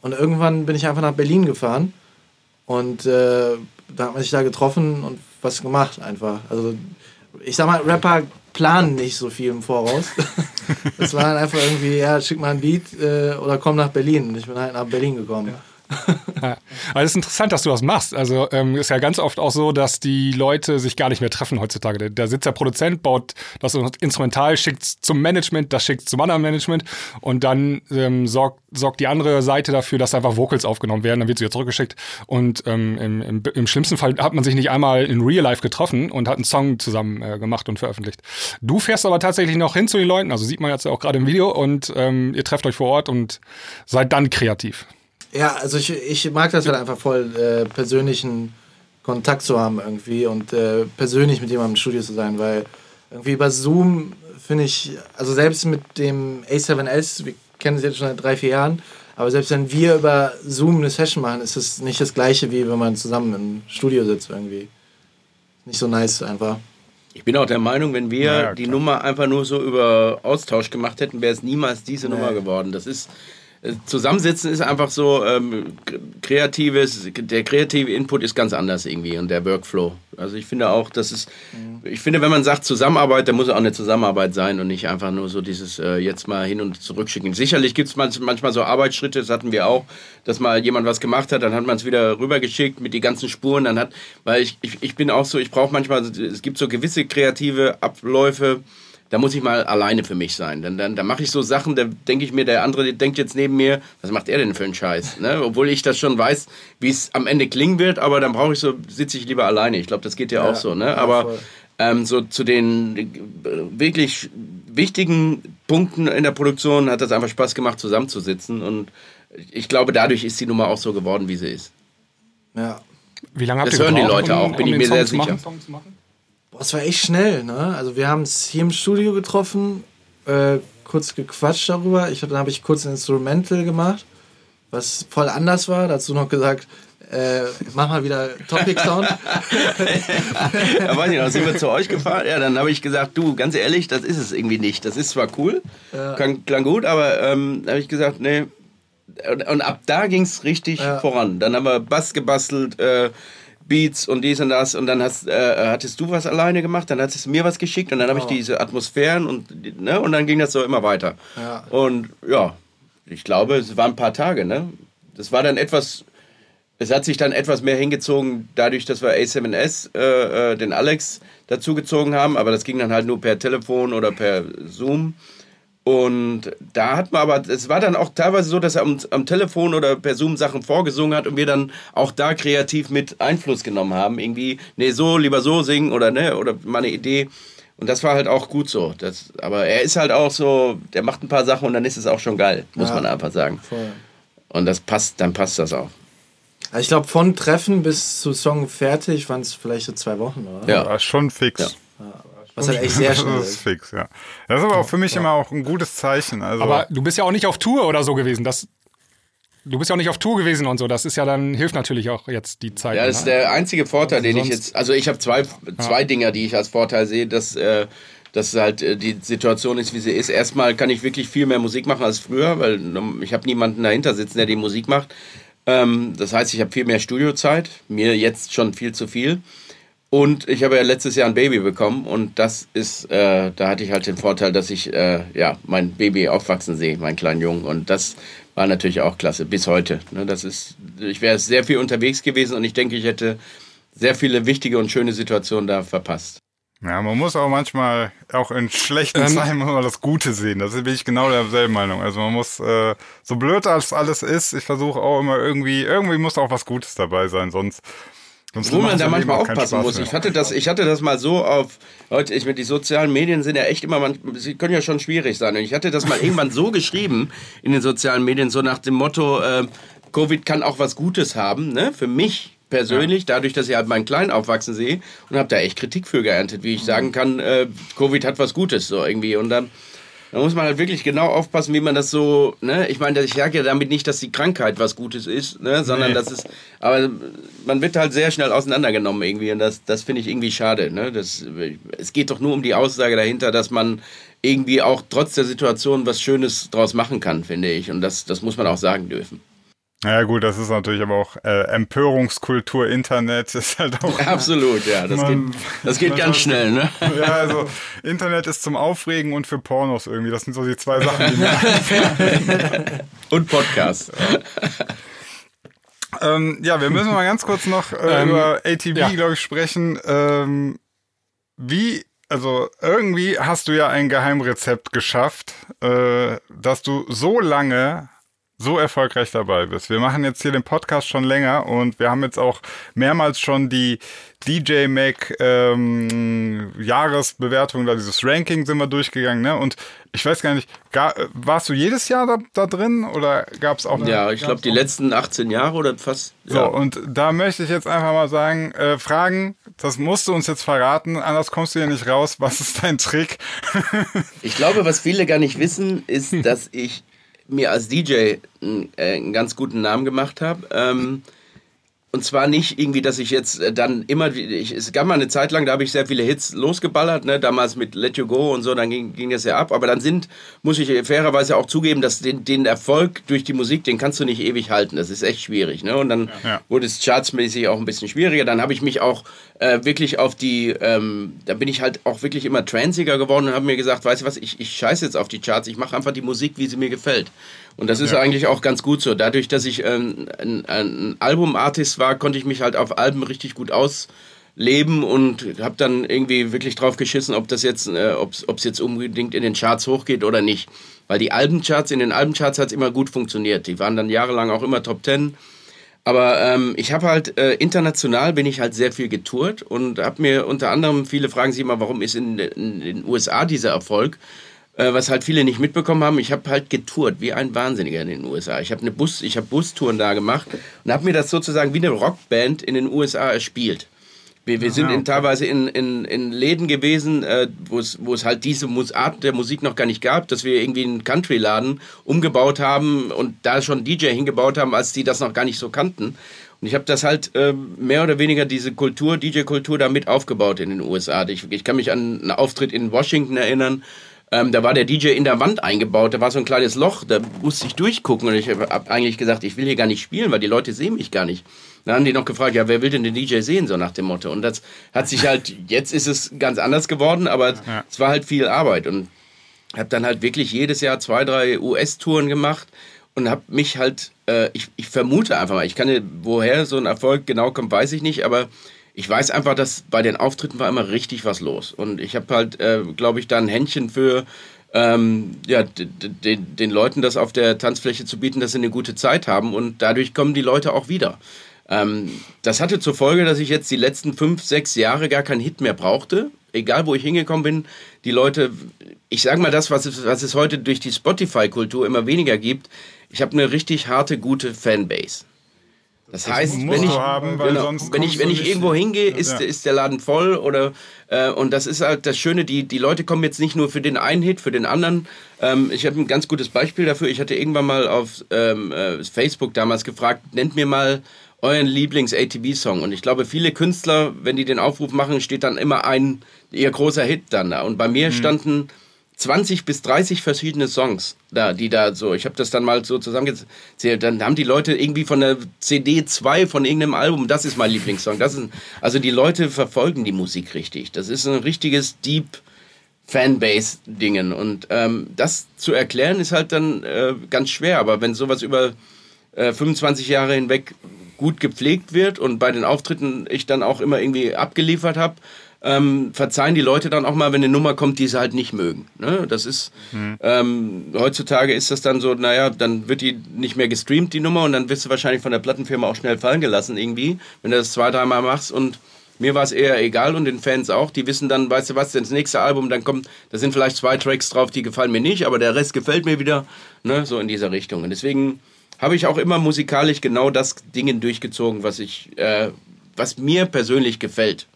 Und irgendwann bin ich einfach nach Berlin gefahren und äh, da hat man sich da getroffen und was gemacht einfach. Also ich sag mal, Rapper planen nicht so viel im Voraus. das war dann einfach irgendwie, ja, schick mal ein Beat äh, oder komm nach Berlin. Ich bin halt nach Berlin gekommen. Ja. Ja. Aber es ist interessant, dass du das machst. Also ähm, ist ja ganz oft auch so, dass die Leute sich gar nicht mehr treffen heutzutage. Da sitzt der Produzent, baut das Instrumental, schickt zum Management, das schickt zum anderen Management und dann ähm, sorgt, sorgt die andere Seite dafür, dass einfach Vocals aufgenommen werden, dann wird sie wieder zurückgeschickt. Und ähm, im, im, im, schlimmsten Fall hat man sich nicht einmal in Real Life getroffen und hat einen Song zusammen äh, gemacht und veröffentlicht. Du fährst aber tatsächlich noch hin zu den Leuten, also sieht man jetzt auch gerade im Video und ähm, ihr trefft euch vor Ort und seid dann kreativ. Ja, also ich, ich mag das halt einfach voll, äh, persönlichen Kontakt zu haben irgendwie und äh, persönlich mit jemandem im Studio zu sein, weil irgendwie bei Zoom finde ich, also selbst mit dem A7S, wir kennen es jetzt schon seit drei, vier Jahren, aber selbst wenn wir über Zoom eine Session machen, ist es nicht das gleiche, wie wenn man zusammen im Studio sitzt irgendwie. Nicht so nice einfach. Ich bin auch der Meinung, wenn wir ja, die Nummer einfach nur so über Austausch gemacht hätten, wäre es niemals diese nee. Nummer geworden. Das ist Zusammensitzen ist einfach so ähm, kreatives, der kreative Input ist ganz anders irgendwie und der Workflow. Also ich finde auch, dass es, ich finde, wenn man sagt Zusammenarbeit, dann muss es auch eine Zusammenarbeit sein und nicht einfach nur so dieses äh, jetzt mal hin und zurückschicken. Sicherlich gibt es manchmal so Arbeitsschritte, das hatten wir auch, dass mal jemand was gemacht hat, dann hat man es wieder rübergeschickt mit den ganzen Spuren, dann hat, weil ich, ich, ich bin auch so, ich brauche manchmal, es gibt so gewisse kreative Abläufe, da muss ich mal alleine für mich sein. Dann, dann, dann mache ich so Sachen, da denke ich mir, der andere denkt jetzt neben mir, was macht er denn für einen Scheiß? Ne? Obwohl ich das schon weiß, wie es am Ende klingen wird, aber dann brauche ich so, sitze ich lieber alleine. Ich glaube, das geht ja, ja, auch so. Ne? Aber ähm, so zu den äh, wirklich wichtigen Punkten in der Produktion hat das einfach Spaß gemacht, zusammenzusitzen. Und ich glaube, dadurch ist die Nummer auch so geworden, wie sie ist. Ja. Wie lange habt das ihr hören die Leute um, auch, bin um ich mir Song sehr sicher. Machen, Boah, es war echt schnell, ne? Also wir haben es hier im Studio getroffen, äh, kurz gequatscht darüber. Ich, dann habe ich kurz ein Instrumental gemacht, was voll anders war. Dazu noch gesagt, äh, mach mal wieder Topic Sound. ja, weiß ich noch, sind wir zu euch gefahren? Ja, dann habe ich gesagt, du, ganz ehrlich, das ist es irgendwie nicht. Das ist zwar cool, ja. klang, klang gut, aber ähm, habe ich gesagt, nee. Und, und ab da ging es richtig ja. voran. Dann haben wir Bass gebastelt, äh, Beats und dies und das und dann hast, äh, hattest du was alleine gemacht, dann hattest du mir was geschickt und dann habe ich diese Atmosphären und, ne, und dann ging das so immer weiter. Ja. Und ja, ich glaube, es waren ein paar Tage, ne? Das war dann etwas, es hat sich dann etwas mehr hingezogen, dadurch, dass wir A7S, äh, äh, den Alex dazugezogen haben, aber das ging dann halt nur per Telefon oder per Zoom. Und da hat man aber, es war dann auch teilweise so, dass er am, am, Telefon oder per Zoom Sachen vorgesungen hat und wir dann auch da kreativ mit Einfluss genommen haben. Irgendwie, nee, so, lieber so singen oder ne, oder mal eine Idee. Und das war halt auch gut so. Das, aber er ist halt auch so, der macht ein paar Sachen und dann ist es auch schon geil, muss ja, man einfach sagen. Voll. Und das passt, dann passt das auch. Ich glaube, von Treffen bis zu Song fertig waren es vielleicht so zwei Wochen, oder? Ja, schon fix. Ja. Was halt echt sehr schnell das ist. fix, ja. Das ist aber auch für mich ja. immer auch ein gutes Zeichen. Also aber du bist ja auch nicht auf Tour oder so gewesen. Das, du bist ja auch nicht auf Tour gewesen und so. Das ist ja dann, hilft natürlich auch jetzt die Zeit. Ja, das ist ne? der einzige Vorteil, also den ich jetzt. Also ich habe zwei, zwei ja. Dinger, die ich als Vorteil sehe, dass. Äh, dass halt äh, die Situation ist, wie sie ist. Erstmal kann ich wirklich viel mehr Musik machen als früher, weil ich habe niemanden dahinter sitzen, der die Musik macht. Ähm, das heißt, ich habe viel mehr Studiozeit, mir jetzt schon viel zu viel. Und ich habe ja letztes Jahr ein Baby bekommen und das ist, äh, da hatte ich halt den Vorteil, dass ich äh, ja mein Baby aufwachsen sehe, meinen kleinen Jungen. Und das war natürlich auch klasse bis heute. Ne, das ist, ich wäre sehr viel unterwegs gewesen und ich denke, ich hätte sehr viele wichtige und schöne Situationen da verpasst. Ja, man muss auch manchmal, auch in schlechten ähm, Zeiten, muss man das Gute sehen. Das bin ich genau derselben Meinung. Also man muss, äh, so blöd als alles ist, ich versuche auch immer irgendwie, irgendwie muss auch was Gutes dabei sein, sonst. Sonst Wo man da manchmal aufpassen muss. Ich hatte das, ich hatte das mal so auf, Leute, ich die sozialen Medien sind ja echt immer, man, sie können ja schon schwierig sein. Und ich hatte das mal irgendwann so geschrieben in den sozialen Medien, so nach dem Motto, äh, Covid kann auch was Gutes haben, ne? Für mich persönlich, ja. dadurch, dass ich halt meinen Kleinen aufwachsen sehe und habe da echt Kritik für geerntet, wie ich sagen kann, äh, Covid hat was Gutes so irgendwie und dann da muss man halt wirklich genau aufpassen, wie man das so, ne? Ich meine, ich sage ja damit nicht, dass die Krankheit was Gutes ist, ne? Sondern nee. das ist, aber man wird halt sehr schnell auseinandergenommen irgendwie und das, das finde ich irgendwie schade, ne? Das, es geht doch nur um die Aussage dahinter, dass man irgendwie auch trotz der Situation was Schönes draus machen kann, finde ich. Und das, das muss man auch sagen dürfen. Ja gut, das ist natürlich aber auch äh, Empörungskultur, Internet ist halt auch. Absolut, ja, das man, geht, das geht ganz schnell, ne? Ja, also Internet ist zum Aufregen und für Pornos irgendwie. Das sind so die zwei Sachen, die mir Und Podcast. Ja. ähm, ja, wir müssen mal ganz kurz noch äh, ähm, über ATV, ja. glaube ich, sprechen. Ähm, wie also irgendwie hast du ja ein Geheimrezept geschafft, äh, dass du so lange so erfolgreich dabei bist. Wir machen jetzt hier den Podcast schon länger und wir haben jetzt auch mehrmals schon die DJ Mac ähm, Jahresbewertung, da dieses Ranking sind wir durchgegangen, ne? Und ich weiß gar nicht, gar, warst du jedes Jahr da, da drin oder gab es auch? Eine, ja, ich glaube die letzten 18 Jahre oder fast. Ja. So und da möchte ich jetzt einfach mal sagen, äh, Fragen, das musst du uns jetzt verraten, anders kommst du ja nicht raus. Was ist dein Trick? ich glaube, was viele gar nicht wissen, ist, dass ich mir als DJ einen, äh, einen ganz guten Namen gemacht habe. Ähm, und zwar nicht irgendwie, dass ich jetzt äh, dann immer, ich, es gab mal eine Zeit lang, da habe ich sehr viele Hits losgeballert, ne, damals mit Let You Go und so, dann ging, ging das ja ab. Aber dann sind, muss ich fairerweise auch zugeben, dass den, den Erfolg durch die Musik, den kannst du nicht ewig halten. Das ist echt schwierig. Ne? Und dann ja. wurde es chartsmäßig auch ein bisschen schwieriger. Dann habe ich mich auch äh, wirklich auf die, ähm, da bin ich halt auch wirklich immer transiger geworden und habe mir gesagt, weißt du was, ich, ich scheiße jetzt auf die Charts, ich mache einfach die Musik, wie sie mir gefällt. Und das ist ja. eigentlich auch ganz gut so. Dadurch, dass ich ähm, ein, ein Albumartist war, konnte ich mich halt auf Alben richtig gut ausleben und habe dann irgendwie wirklich drauf geschissen, ob das jetzt, äh, ob es jetzt unbedingt in den Charts hochgeht oder nicht. Weil die Albencharts, in den Albencharts hat es immer gut funktioniert. Die waren dann jahrelang auch immer Top Ten. Aber ähm, ich habe halt äh, international bin ich halt sehr viel getourt und habe mir unter anderem viele fragen sich immer, warum ist in, in den USA dieser Erfolg? Äh, was halt viele nicht mitbekommen haben, ich habe halt getourt wie ein Wahnsinniger in den USA. Ich habe eine Bus, ich habe Bustouren da gemacht und habe mir das sozusagen wie eine Rockband in den USA erspielt. Wir, wir sind in, teilweise in, in, in Läden gewesen, äh, wo es halt diese Art der Musik noch gar nicht gab, dass wir irgendwie einen Country-Laden umgebaut haben und da schon DJ hingebaut haben, als die das noch gar nicht so kannten. Und ich habe das halt äh, mehr oder weniger diese Kultur, DJ-Kultur da mit aufgebaut in den USA. Ich, ich kann mich an einen Auftritt in Washington erinnern, ähm, da war der DJ in der Wand eingebaut, da war so ein kleines Loch, da musste ich durchgucken und ich habe eigentlich gesagt, ich will hier gar nicht spielen, weil die Leute sehen mich gar nicht. Dann haben die noch gefragt, ja, wer will denn den DJ sehen, so nach dem Motto. Und das hat sich halt, jetzt ist es ganz anders geworden, aber ja. es war halt viel Arbeit. Und habe dann halt wirklich jedes Jahr zwei, drei US-Touren gemacht und habe mich halt, äh, ich, ich vermute einfach mal, ich kann, woher so ein Erfolg genau kommt, weiß ich nicht, aber ich weiß einfach, dass bei den Auftritten war immer richtig was los. Und ich habe halt, äh, glaube ich, da ein Händchen für ähm, ja, den, Leuten das auf der Tanzfläche zu bieten, dass sie eine gute Zeit haben und dadurch kommen die Leute auch wieder. Ähm, das hatte zur Folge, dass ich jetzt die letzten fünf, sechs Jahre gar keinen Hit mehr brauchte. Egal, wo ich hingekommen bin, die Leute, ich sage mal das, was es, was es heute durch die Spotify-Kultur immer weniger gibt, ich habe eine richtig harte, gute Fanbase. Das, das heißt, wenn ich, haben, genau, wenn ich, wenn ich irgendwo hingehe, ist, ja. ist der Laden voll oder äh, und das ist halt das Schöne, die, die Leute kommen jetzt nicht nur für den einen Hit, für den anderen. Ähm, ich habe ein ganz gutes Beispiel dafür. Ich hatte irgendwann mal auf ähm, äh, Facebook damals gefragt, nennt mir mal euren Lieblings-ATV-Song. Und ich glaube, viele Künstler, wenn die den Aufruf machen, steht dann immer ein, ihr großer Hit dann da. Und bei mir mhm. standen 20 bis 30 verschiedene Songs da, die da so, ich habe das dann mal so zusammengezählt, dann haben die Leute irgendwie von der CD 2 von irgendeinem Album, das ist mein Lieblingssong. Das ist, also die Leute verfolgen die Musik richtig. Das ist ein richtiges Deep Fanbase-Dingen. Und ähm, das zu erklären ist halt dann äh, ganz schwer. Aber wenn sowas über äh, 25 Jahre hinweg gut gepflegt wird und bei den Auftritten ich dann auch immer irgendwie abgeliefert habe, ähm, verzeihen die Leute dann auch mal, wenn eine Nummer kommt, die sie halt nicht mögen. Ne? Das ist, mhm. ähm, heutzutage ist das dann so, naja, dann wird die nicht mehr gestreamt, die Nummer, und dann wirst du wahrscheinlich von der Plattenfirma auch schnell fallen gelassen irgendwie, wenn du das zwei, dreimal machst und mir war es eher egal und den Fans auch. Die wissen dann, weißt du was, das nächste Album, dann kommt, da sind vielleicht zwei Tracks drauf, die gefallen mir nicht, aber der Rest gefällt mir wieder, ne, so in dieser Richtung. Und deswegen habe ich auch immer musikalisch genau das Ding durchgezogen, was ich, äh, was mir persönlich gefällt.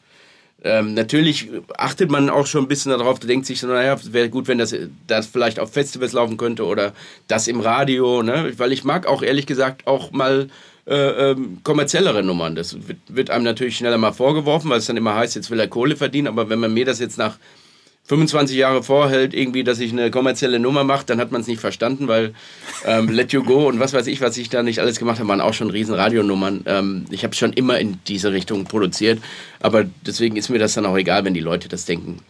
Ähm, natürlich achtet man auch schon ein bisschen darauf, da denkt sich so, naja, wäre gut, wenn das, das vielleicht auf Festivals laufen könnte oder das im Radio, ne? weil ich mag auch ehrlich gesagt auch mal äh, ähm, kommerziellere Nummern. Das wird, wird, einem natürlich schneller mal vorgeworfen, weil es dann immer heißt, jetzt will er Kohle verdienen, aber wenn man mir das jetzt nach 25 Jahre vorhält, irgendwie, dass ich eine kommerzielle Nummer mache, dann hat man es nicht verstanden, weil ähm, Let You Go und was weiß ich, was ich da nicht alles gemacht habe, waren auch schon riesen Radionummern. Ähm, ich habe schon immer in diese Richtung produziert, aber deswegen ist mir das dann auch egal, wenn die Leute das denken.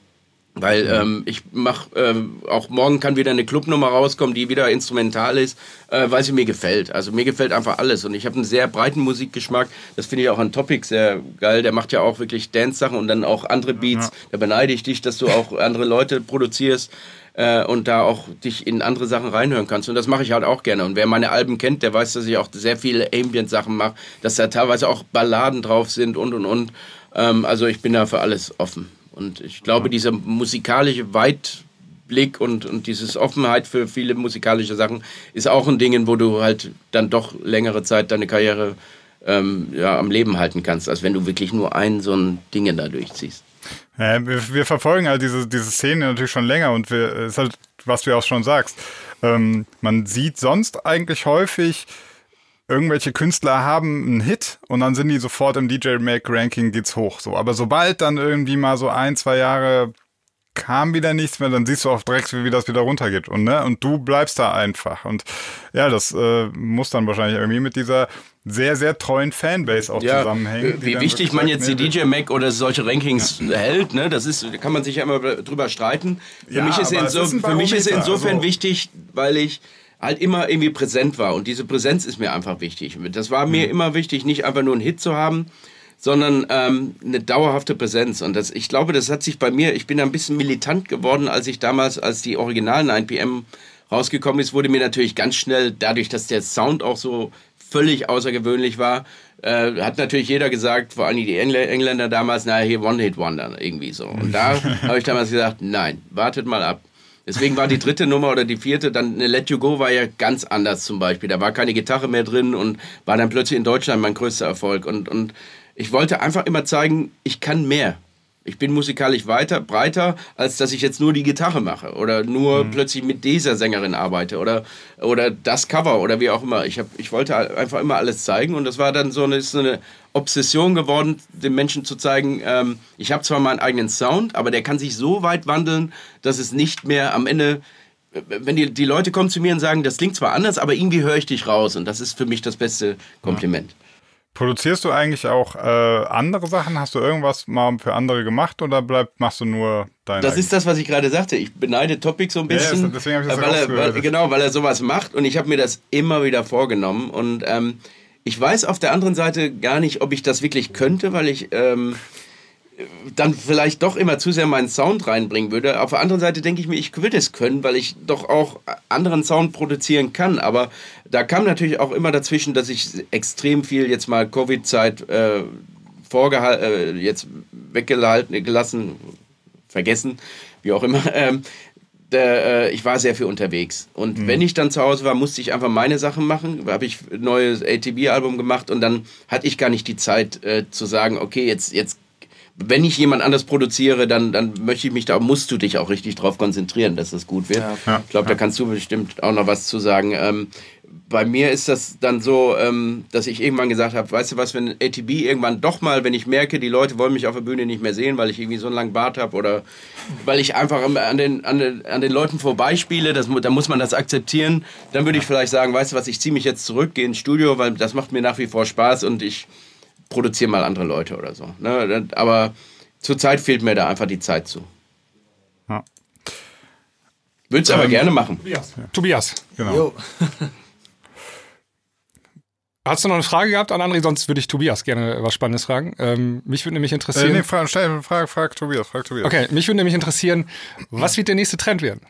Weil ähm, ich mache, ähm, auch morgen kann wieder eine Clubnummer rauskommen, die wieder instrumental ist, äh, weil sie mir gefällt. Also mir gefällt einfach alles und ich habe einen sehr breiten Musikgeschmack. Das finde ich auch an Topic sehr geil. Der macht ja auch wirklich Dance-Sachen und dann auch andere Beats. Ja. Da beneide ich dich, dass du auch andere Leute produzierst äh, und da auch dich in andere Sachen reinhören kannst. Und das mache ich halt auch gerne. Und wer meine Alben kennt, der weiß, dass ich auch sehr viele Ambient-Sachen mache, dass da teilweise auch Balladen drauf sind und und und. Ähm, also ich bin da für alles offen. Und ich glaube, dieser musikalische Weitblick und, und diese Offenheit für viele musikalische Sachen ist auch ein Ding, wo du halt dann doch längere Zeit deine Karriere ähm, ja, am Leben halten kannst, als wenn du wirklich nur ein so ein Ding da durchziehst. Ja, wir, wir, verfolgen halt diese, diese Szene natürlich schon länger und wir, ist halt, was du auch schon sagst. Ähm, man sieht sonst eigentlich häufig, irgendwelche Künstler haben einen Hit und dann sind die sofort im DJ Make Ranking geht's hoch so. Aber sobald dann irgendwie mal so ein, zwei Jahre kam wieder nichts mehr, dann siehst du auch direkt, wie das wieder runtergeht. Und, ne? und du bleibst da einfach. Und ja, das äh, muss dann wahrscheinlich irgendwie mit dieser sehr, sehr treuen Fanbase auch ja, zusammenhängen. Wie wichtig man jetzt die DJ Mac oder solche Rankings ja. hält, ne? das ist, da kann man sich ja immer drüber streiten. Für ja, mich ist, inso, ist für mich ist insofern also, wichtig, weil ich halt immer irgendwie präsent war. Und diese Präsenz ist mir einfach wichtig. Das war mir mhm. immer wichtig, nicht einfach nur einen Hit zu haben, sondern ähm, eine dauerhafte Präsenz. Und das, ich glaube, das hat sich bei mir, ich bin ein bisschen militant geworden, als ich damals, als die originalen 9pm rausgekommen ist, wurde mir natürlich ganz schnell, dadurch, dass der Sound auch so völlig außergewöhnlich war, äh, hat natürlich jeder gesagt, vor allem die Engl Engländer damals, naja, hier One-Hit-Wonder, irgendwie so. Und da habe ich damals gesagt, nein, wartet mal ab. Deswegen war die dritte Nummer oder die vierte, dann eine Let You Go war ja ganz anders zum Beispiel. Da war keine Gitarre mehr drin und war dann plötzlich in Deutschland mein größter Erfolg. Und, und ich wollte einfach immer zeigen, ich kann mehr. Ich bin musikalisch weiter, breiter, als dass ich jetzt nur die Gitarre mache oder nur mhm. plötzlich mit dieser Sängerin arbeite oder, oder das Cover oder wie auch immer. Ich, hab, ich wollte einfach immer alles zeigen und das war dann so eine, so eine Obsession geworden, den Menschen zu zeigen, ähm, ich habe zwar meinen eigenen Sound, aber der kann sich so weit wandeln, dass es nicht mehr am Ende wenn die, die Leute kommen zu mir und sagen, das klingt zwar anders, aber irgendwie höre ich dich raus und das ist für mich das beste Kompliment. Ja. Produzierst du eigentlich auch äh, andere Sachen? Hast du irgendwas mal für andere gemacht oder bleib, machst du nur deine? Das ist das, was ich gerade sagte. Ich beneide Topic so ein bisschen. Ja, deswegen ich das weil er, weil, genau, weil er sowas macht und ich habe mir das immer wieder vorgenommen. Und ähm, ich weiß auf der anderen Seite gar nicht, ob ich das wirklich könnte, weil ich. Ähm, dann vielleicht doch immer zu sehr meinen Sound reinbringen würde. Auf der anderen Seite denke ich mir, ich würde es können, weil ich doch auch anderen Sound produzieren kann. Aber da kam natürlich auch immer dazwischen, dass ich extrem viel jetzt mal Covid-Zeit äh, vorgehalten, äh, jetzt weggehalten, gelassen, vergessen, wie auch immer. Ähm, der, äh, ich war sehr viel unterwegs. Und mhm. wenn ich dann zu Hause war, musste ich einfach meine Sachen machen. Da habe ich ein neues ATB-Album gemacht und dann hatte ich gar nicht die Zeit äh, zu sagen, okay, jetzt, jetzt wenn ich jemand anders produziere, dann, dann möchte ich mich da, musst du dich auch richtig drauf konzentrieren, dass das gut wird. Ja, ich glaube, ja. da kannst du bestimmt auch noch was zu sagen. Ähm, bei mir ist das dann so, ähm, dass ich irgendwann gesagt habe, weißt du was, wenn ATB irgendwann doch mal, wenn ich merke, die Leute wollen mich auf der Bühne nicht mehr sehen, weil ich irgendwie so einen langen Bart habe oder weil ich einfach an den, an den, an den Leuten vorbeispiele, das, da muss man das akzeptieren, dann würde ich vielleicht sagen, weißt du was, ich ziehe mich jetzt zurück, gehe ins Studio, weil das macht mir nach wie vor Spaß und ich produziere mal andere Leute oder so. Ne? Aber zurzeit fehlt mir da einfach die Zeit zu. Ja. Würdest ähm, aber gerne machen. Tobias. Tobias. Genau. Hast du noch eine Frage gehabt an André? Sonst würde ich Tobias gerne was Spannendes fragen. Ähm, mich würde nämlich interessieren. Äh, nee, frag, frag, frag, frag, Tobias, frag Tobias. Okay, mich würde nämlich interessieren, was wird der nächste Trend werden?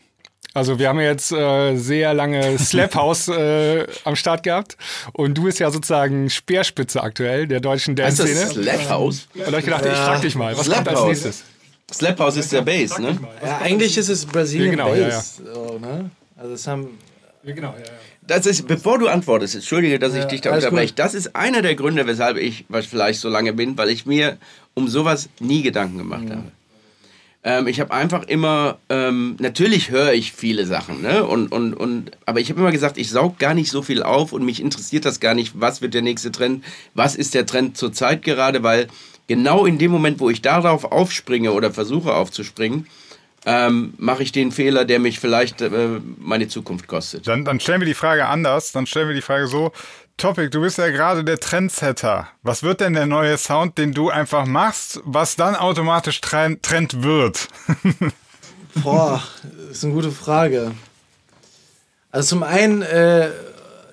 Also wir haben jetzt äh, sehr lange Slap House äh, am Start gehabt und du bist ja sozusagen Speerspitze aktuell der deutschen Dance-Szene. Ist das Slap House? Und ich gedacht, ich frag dich mal, was Slap kommt als House. nächstes? Slap House ist der Bass, ne? Ja, eigentlich ist es Brazilian ja, genau, Bass. Ja, ja. So, ne? Also es haben genau, ja, ja. Das ist, bevor du antwortest, entschuldige, dass ich dich da unterbreche. Das ist einer der Gründe, weshalb ich vielleicht so lange bin, weil ich mir um sowas nie Gedanken gemacht mhm. habe. Ähm, ich habe einfach immer, ähm, natürlich höre ich viele Sachen, ne? Und, und, und, aber ich habe immer gesagt, ich saug gar nicht so viel auf und mich interessiert das gar nicht, was wird der nächste Trend, was ist der Trend zur Zeit gerade, weil genau in dem Moment, wo ich darauf aufspringe oder versuche aufzuspringen, ähm, mache ich den Fehler, der mich vielleicht äh, meine Zukunft kostet. Dann, dann stellen wir die Frage anders. Dann stellen wir die Frage so: Topic, du bist ja gerade der Trendsetter. Was wird denn der neue Sound, den du einfach machst, was dann automatisch Trend, wird? Boah, ist eine gute Frage. Also zum einen, äh,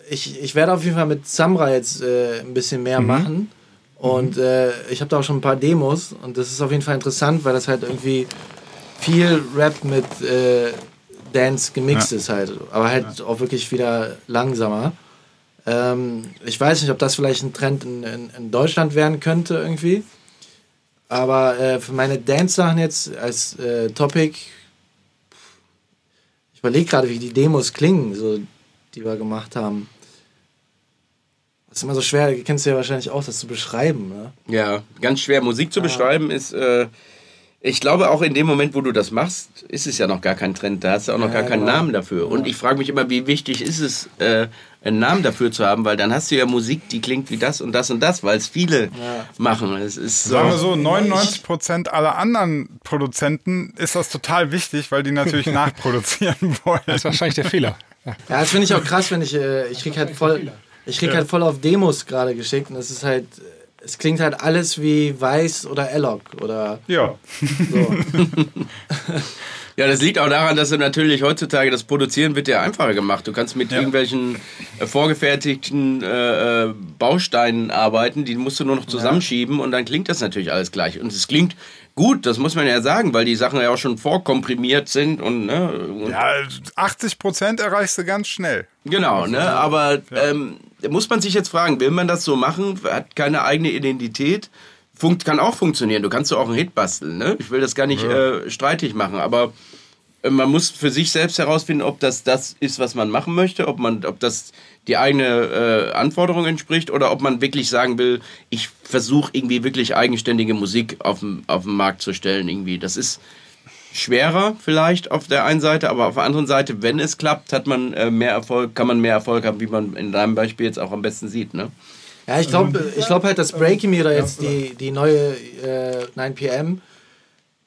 ich, ich werde auf jeden Fall mit Samra jetzt äh, ein bisschen mehr mhm. machen. Und äh, ich habe da auch schon ein paar Demos und das ist auf jeden Fall interessant, weil das halt irgendwie viel Rap mit äh, Dance gemixt ja. ist halt. Aber halt ja. auch wirklich wieder langsamer. Ähm, ich weiß nicht, ob das vielleicht ein Trend in, in, in Deutschland werden könnte irgendwie. Aber äh, für meine Dance-Sachen jetzt als äh, Topic, ich überlege gerade, wie die Demos klingen, so, die wir gemacht haben. Das ist immer so schwer, kennst du ja wahrscheinlich auch, das zu beschreiben. Ne? Ja, ganz schwer. Musik zu ja. beschreiben ist. Äh ich glaube, auch in dem Moment, wo du das machst, ist es ja noch gar kein Trend. Da hast du auch noch ja, gar keinen genau. Namen dafür. Und ich frage mich immer, wie wichtig ist es, äh, einen Namen dafür zu haben, weil dann hast du ja Musik, die klingt wie das und das und das, weil es viele ja. machen. Es ist so. Sagen wir so, 99 Prozent aller anderen Produzenten ist das total wichtig, weil die natürlich nachproduzieren wollen. Das ist wahrscheinlich der Fehler. Ja, das finde ich auch krass, wenn ich, äh, ich krieg halt voll, ich krieg halt voll auf Demos gerade geschickt und das ist halt es klingt halt alles wie Weiß oder Ellock oder. Ja. So. ja, das liegt auch daran, dass du natürlich heutzutage das Produzieren wird ja einfacher gemacht. Du kannst mit ja. irgendwelchen äh, vorgefertigten äh, äh, Bausteinen arbeiten, die musst du nur noch zusammenschieben ja. und dann klingt das natürlich alles gleich. Und es klingt gut, das muss man ja sagen, weil die Sachen ja auch schon vorkomprimiert sind und, ne, und Ja, 80 Prozent erreichst du ganz schnell. Genau, ne? Aber ja. ähm, muss man sich jetzt fragen, will man das so machen? Hat keine eigene Identität? Funkt, kann auch funktionieren. Du kannst doch auch einen Hit basteln, ne? Ich will das gar nicht ja. äh, streitig machen, aber man muss für sich selbst herausfinden, ob das das ist, was man machen möchte, ob man, ob das die eigene äh, Anforderung entspricht oder ob man wirklich sagen will, ich versuche irgendwie wirklich eigenständige Musik auf den Markt zu stellen. Irgendwie. Das ist schwerer vielleicht auf der einen Seite, aber auf der anderen Seite, wenn es klappt, hat man äh, mehr Erfolg, kann man mehr Erfolg haben, wie man in deinem Beispiel jetzt auch am besten sieht. Ne? Ja, ich glaube ich glaub halt, dass Breaking Me oder jetzt die, die neue äh, 9pm,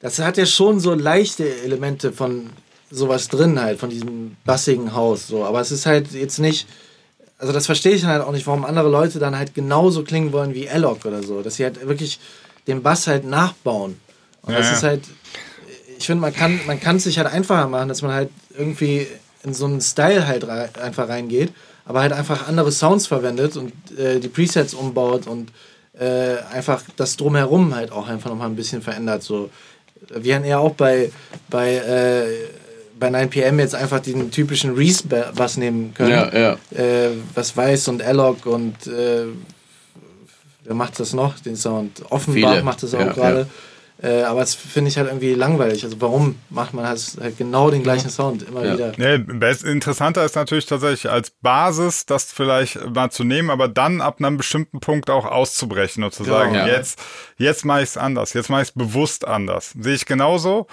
das hat ja schon so leichte Elemente von sowas drin halt, von diesem bassigen Haus. So. Aber es ist halt jetzt nicht also das verstehe ich dann halt auch nicht, warum andere Leute dann halt genauso klingen wollen wie Alok oder so. Dass sie halt wirklich den Bass halt nachbauen. Und ja, das ist halt, ich finde, man kann man kann es sich halt einfacher machen, dass man halt irgendwie in so einen Style halt rei einfach reingeht, aber halt einfach andere Sounds verwendet und äh, die Presets umbaut und äh, einfach das drumherum halt auch einfach nochmal ein bisschen verändert. So. Wir haben ja auch bei, bei, äh, bei 9pm jetzt einfach den typischen Reese-Bass nehmen können. Ja, ja. Äh, was Weiß und Alloc und äh, wer macht das noch, den Sound? Offenbach Viele. macht das auch ja, gerade. Ja. Äh, aber das finde ich halt irgendwie langweilig. Also warum macht man halt, halt genau den gleichen Sound immer ja. wieder? Nee, interessanter ist natürlich tatsächlich als Basis das vielleicht mal zu nehmen, aber dann ab einem bestimmten Punkt auch auszubrechen und zu genau. sagen, ja. jetzt, jetzt mache ich es anders, jetzt mache ich es bewusst anders. Sehe ich genauso.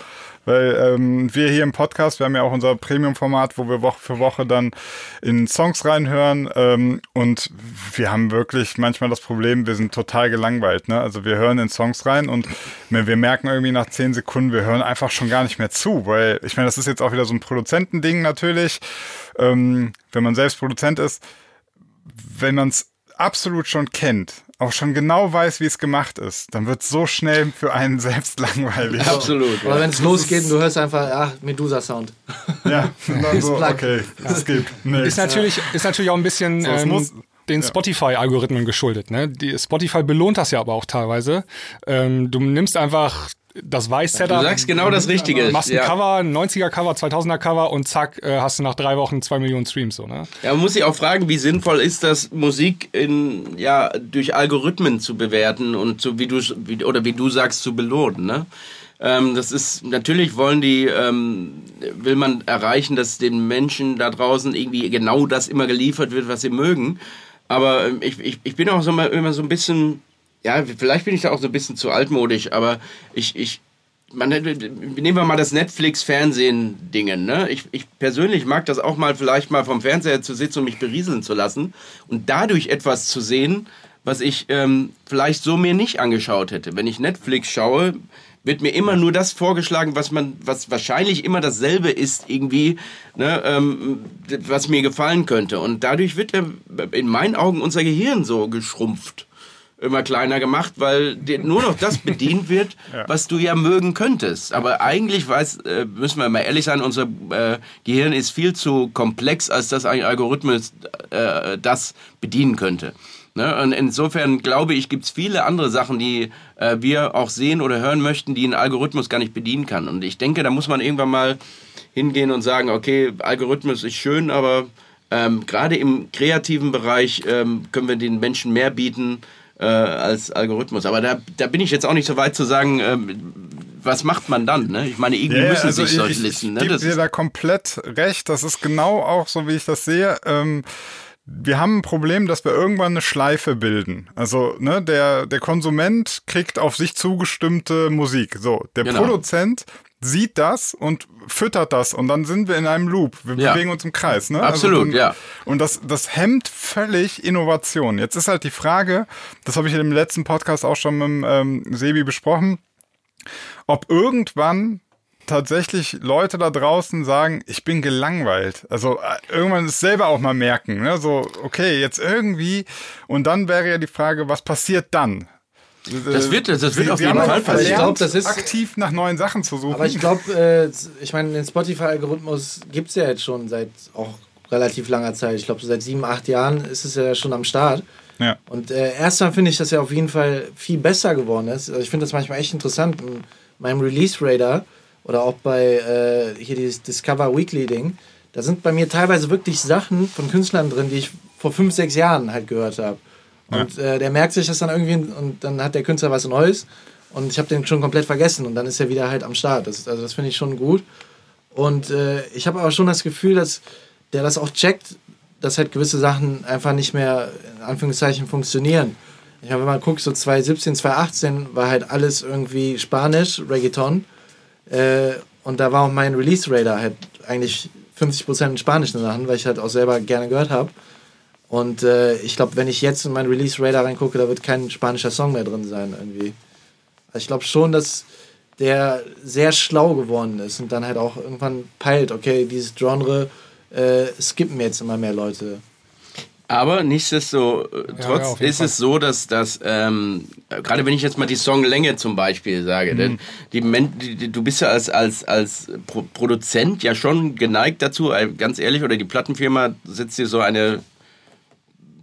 Weil ähm, wir hier im Podcast, wir haben ja auch unser Premium-Format, wo wir Woche für Woche dann in Songs reinhören. Ähm, und wir haben wirklich manchmal das Problem, wir sind total gelangweilt. Ne? Also wir hören in Songs rein und wir merken irgendwie nach zehn Sekunden, wir hören einfach schon gar nicht mehr zu. Weil ich meine, das ist jetzt auch wieder so ein Produzentending natürlich. Ähm, wenn man selbst Produzent ist, wenn man es absolut schon kennt, auch schon genau weiß, wie es gemacht ist, dann wird es so schnell für einen selbst langweilig. Absolut. Aber wenn es losgeht und du hörst einfach, ach, Medusa-Sound. Ja, dann so, okay, es gibt Ist natürlich, ist natürlich auch ein bisschen so, ähm, muss, den ja. Spotify-Algorithmen geschuldet. Ne? Die, Spotify belohnt das ja aber auch teilweise. Ähm, du nimmst einfach das Weiß-Setup. Du sagst genau das Richtige. Machst ein ja. Cover, ein 90er-Cover, 2000er-Cover und zack, äh, hast du nach drei Wochen zwei Millionen Streams. So, ne? Ja, man muss sich auch fragen, wie sinnvoll ist das, Musik in, ja, durch Algorithmen zu bewerten und so wie du, wie, oder wie du sagst, zu belohnen. Ne? Ähm, das ist, natürlich wollen die, ähm, will man erreichen, dass den Menschen da draußen irgendwie genau das immer geliefert wird, was sie mögen. Aber ähm, ich, ich, ich bin auch so mal, immer so ein bisschen ja, vielleicht bin ich da auch so ein bisschen zu altmodisch, aber ich, ich, man, nehmen wir mal das Netflix-Fernsehen-Dingen. Ne? Ich, ich persönlich mag das auch mal, vielleicht mal vom Fernseher zu sitzen und mich berieseln zu lassen und dadurch etwas zu sehen, was ich ähm, vielleicht so mir nicht angeschaut hätte. Wenn ich Netflix schaue, wird mir immer nur das vorgeschlagen, was man, was wahrscheinlich immer dasselbe ist irgendwie, ne, ähm, was mir gefallen könnte. Und dadurch wird ja in meinen Augen unser Gehirn so geschrumpft immer kleiner gemacht, weil nur noch das bedient wird, ja. was du ja mögen könntest. Aber eigentlich weiß, äh, müssen wir mal ehrlich sein, unser äh, Gehirn ist viel zu komplex, als dass ein Algorithmus äh, das bedienen könnte. Ne? Und insofern glaube ich, gibt es viele andere Sachen, die wir auch sehen oder hören möchten, die ein Algorithmus gar nicht bedienen kann. Und ich denke, da muss man irgendwann mal hingehen und sagen, okay, Algorithmus ist schön, aber ähm, gerade im kreativen Bereich ähm, können wir den Menschen mehr bieten, äh, als Algorithmus. Aber da, da bin ich jetzt auch nicht so weit zu sagen, ähm, was macht man dann? Ne? Ich meine, irgendwie ja, müssen also sich solche Listen. Ich, ich ne? gebe dir da komplett recht. Das ist genau auch so, wie ich das sehe. Ähm, wir haben ein Problem, dass wir irgendwann eine Schleife bilden. Also, ne, der, der Konsument kriegt auf sich zugestimmte Musik. So, der genau. Produzent sieht das und füttert das und dann sind wir in einem Loop. Wir ja. bewegen uns im Kreis. Ne? Also Absolut, also dann, ja. Und das, das hemmt völlig Innovation. Jetzt ist halt die Frage, das habe ich in dem letzten Podcast auch schon mit ähm, Sebi besprochen, ob irgendwann tatsächlich Leute da draußen sagen, ich bin gelangweilt. Also äh, irgendwann es selber auch mal merken, ne? so okay, jetzt irgendwie und dann wäre ja die Frage, was passiert dann? Das wird, das wird auf jeden Fall passieren. Ich glaube, das ist aktiv nach neuen Sachen zu suchen. Aber ich glaube, äh, ich meine, den Spotify-Algorithmus gibt es ja jetzt schon seit auch relativ langer Zeit. Ich glaube, seit sieben, acht Jahren ist es ja schon am Start. Ja. Und äh, erstmal finde ich, dass er auf jeden Fall viel besser geworden ist. Also ich finde das manchmal echt interessant. In meinem Release Radar oder auch bei äh, hier dieses Discover Weekly Ding, da sind bei mir teilweise wirklich Sachen von Künstlern drin, die ich vor fünf, sechs Jahren halt gehört habe. Und äh, der merkt sich das dann irgendwie und dann hat der Künstler was Neues und ich habe den schon komplett vergessen und dann ist er wieder halt am Start. Das, also das finde ich schon gut. Und äh, ich habe aber schon das Gefühl, dass der das auch checkt, dass halt gewisse Sachen einfach nicht mehr in Anführungszeichen funktionieren. Ich meine, wenn man guckt, so 2017, 2018 war halt alles irgendwie Spanisch, Reggaeton. Äh, und da war auch mein Release-Radar halt eigentlich 50% in spanischen Sachen, weil ich halt auch selber gerne gehört habe. Und äh, ich glaube, wenn ich jetzt in mein Release Radar reingucke, da wird kein spanischer Song mehr drin sein irgendwie. Also ich glaube schon, dass der sehr schlau geworden ist und dann halt auch irgendwann peilt, okay, dieses Genre äh, skippen jetzt immer mehr Leute. Aber nichtsdestotrotz ja, ja, ist Fall. es so, dass, dass ähm, gerade wenn ich jetzt mal die Songlänge zum Beispiel sage, mhm. die, die, die, du bist ja als, als, als Pro Produzent ja schon geneigt dazu, äh, ganz ehrlich, oder die Plattenfirma setzt dir so eine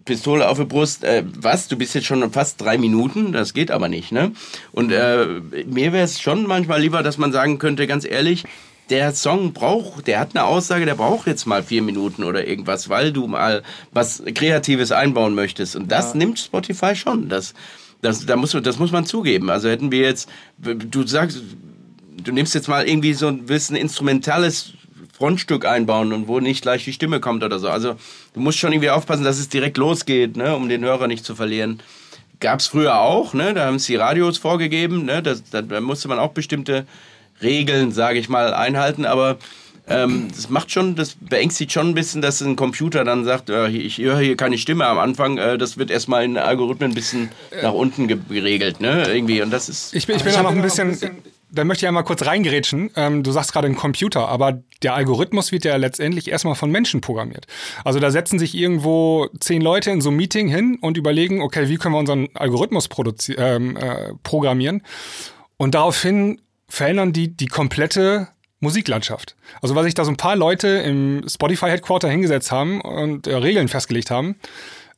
Pistole auf die Brust, äh, was, du bist jetzt schon fast drei Minuten, das geht aber nicht, ne? Und äh, mir wäre es schon manchmal lieber, dass man sagen könnte, ganz ehrlich, der Song braucht, der hat eine Aussage, der braucht jetzt mal vier Minuten oder irgendwas, weil du mal was Kreatives einbauen möchtest. Und das ja. nimmt Spotify schon. Das, das, da muss, das muss man zugeben. Also hätten wir jetzt, du sagst, du nimmst jetzt mal irgendwie so ein, ein instrumentales Frontstück einbauen und wo nicht gleich die Stimme kommt oder so. Also du musst schon irgendwie aufpassen, dass es direkt losgeht, ne, um den Hörer nicht zu verlieren. Gab es früher auch, ne? da haben es die Radios vorgegeben, ne? da, da musste man auch bestimmte Regeln, sage ich mal, einhalten, aber ähm, das macht schon, das beängstigt schon ein bisschen, dass ein Computer dann sagt, äh, ich höre hier keine Stimme am Anfang, äh, das wird erstmal in Algorithmen ein bisschen nach unten geregelt, ne? Irgendwie. Und das ist. Ich bin, ich bin da noch ein bisschen. Da möchte ich einmal kurz reingerätschen. Ähm, du sagst gerade ein Computer, aber der Algorithmus wird ja letztendlich erstmal von Menschen programmiert. Also da setzen sich irgendwo zehn Leute in so einem Meeting hin und überlegen, okay, wie können wir unseren Algorithmus ähm, äh, programmieren? Und daraufhin verändern die die komplette Musiklandschaft. Also weil sich da so ein paar Leute im Spotify Headquarter hingesetzt haben und äh, Regeln festgelegt haben,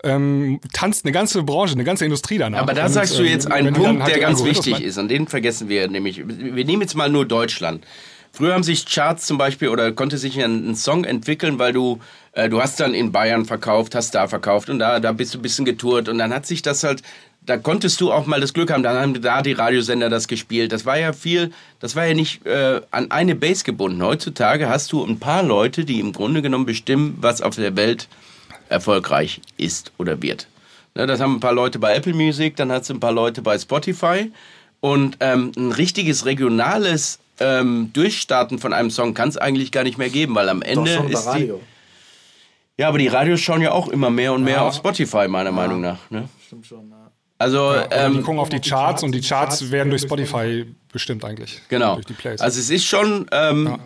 ähm, tanzt eine ganze Branche, eine ganze Industrie danach. Aber da und, sagst du jetzt ähm, einen Punkt, halt der ganz wichtig ist, und den vergessen wir nämlich. Wir nehmen jetzt mal nur Deutschland. Früher haben sich Charts zum Beispiel oder konnte sich ein, Song entwickeln, weil du äh, du hast dann in Bayern verkauft, hast da verkauft und da da bist du ein bisschen getourt und dann hat sich das halt da konntest du auch mal das Glück haben, dann haben da die Radiosender das gespielt. Das war ja viel, das war ja nicht äh, an eine Base gebunden. Heutzutage hast du ein paar Leute, die im Grunde genommen bestimmen, was auf der Welt erfolgreich ist oder wird. Ne, das haben ein paar Leute bei Apple Music, dann hat es ein paar Leute bei Spotify. Und ähm, ein richtiges regionales ähm, Durchstarten von einem Song kann es eigentlich gar nicht mehr geben, weil am Ende Doch, ist die. Ja, aber die Radios schauen ja auch immer mehr und mehr ja. auf Spotify, meiner ja. Meinung nach. Ne? Stimmt schon, ja. Also, ja, ähm, die gucken auf die Charts und die Charts werden durch Spotify bestimmt eigentlich. Genau. Also es ist schon, ähm, ja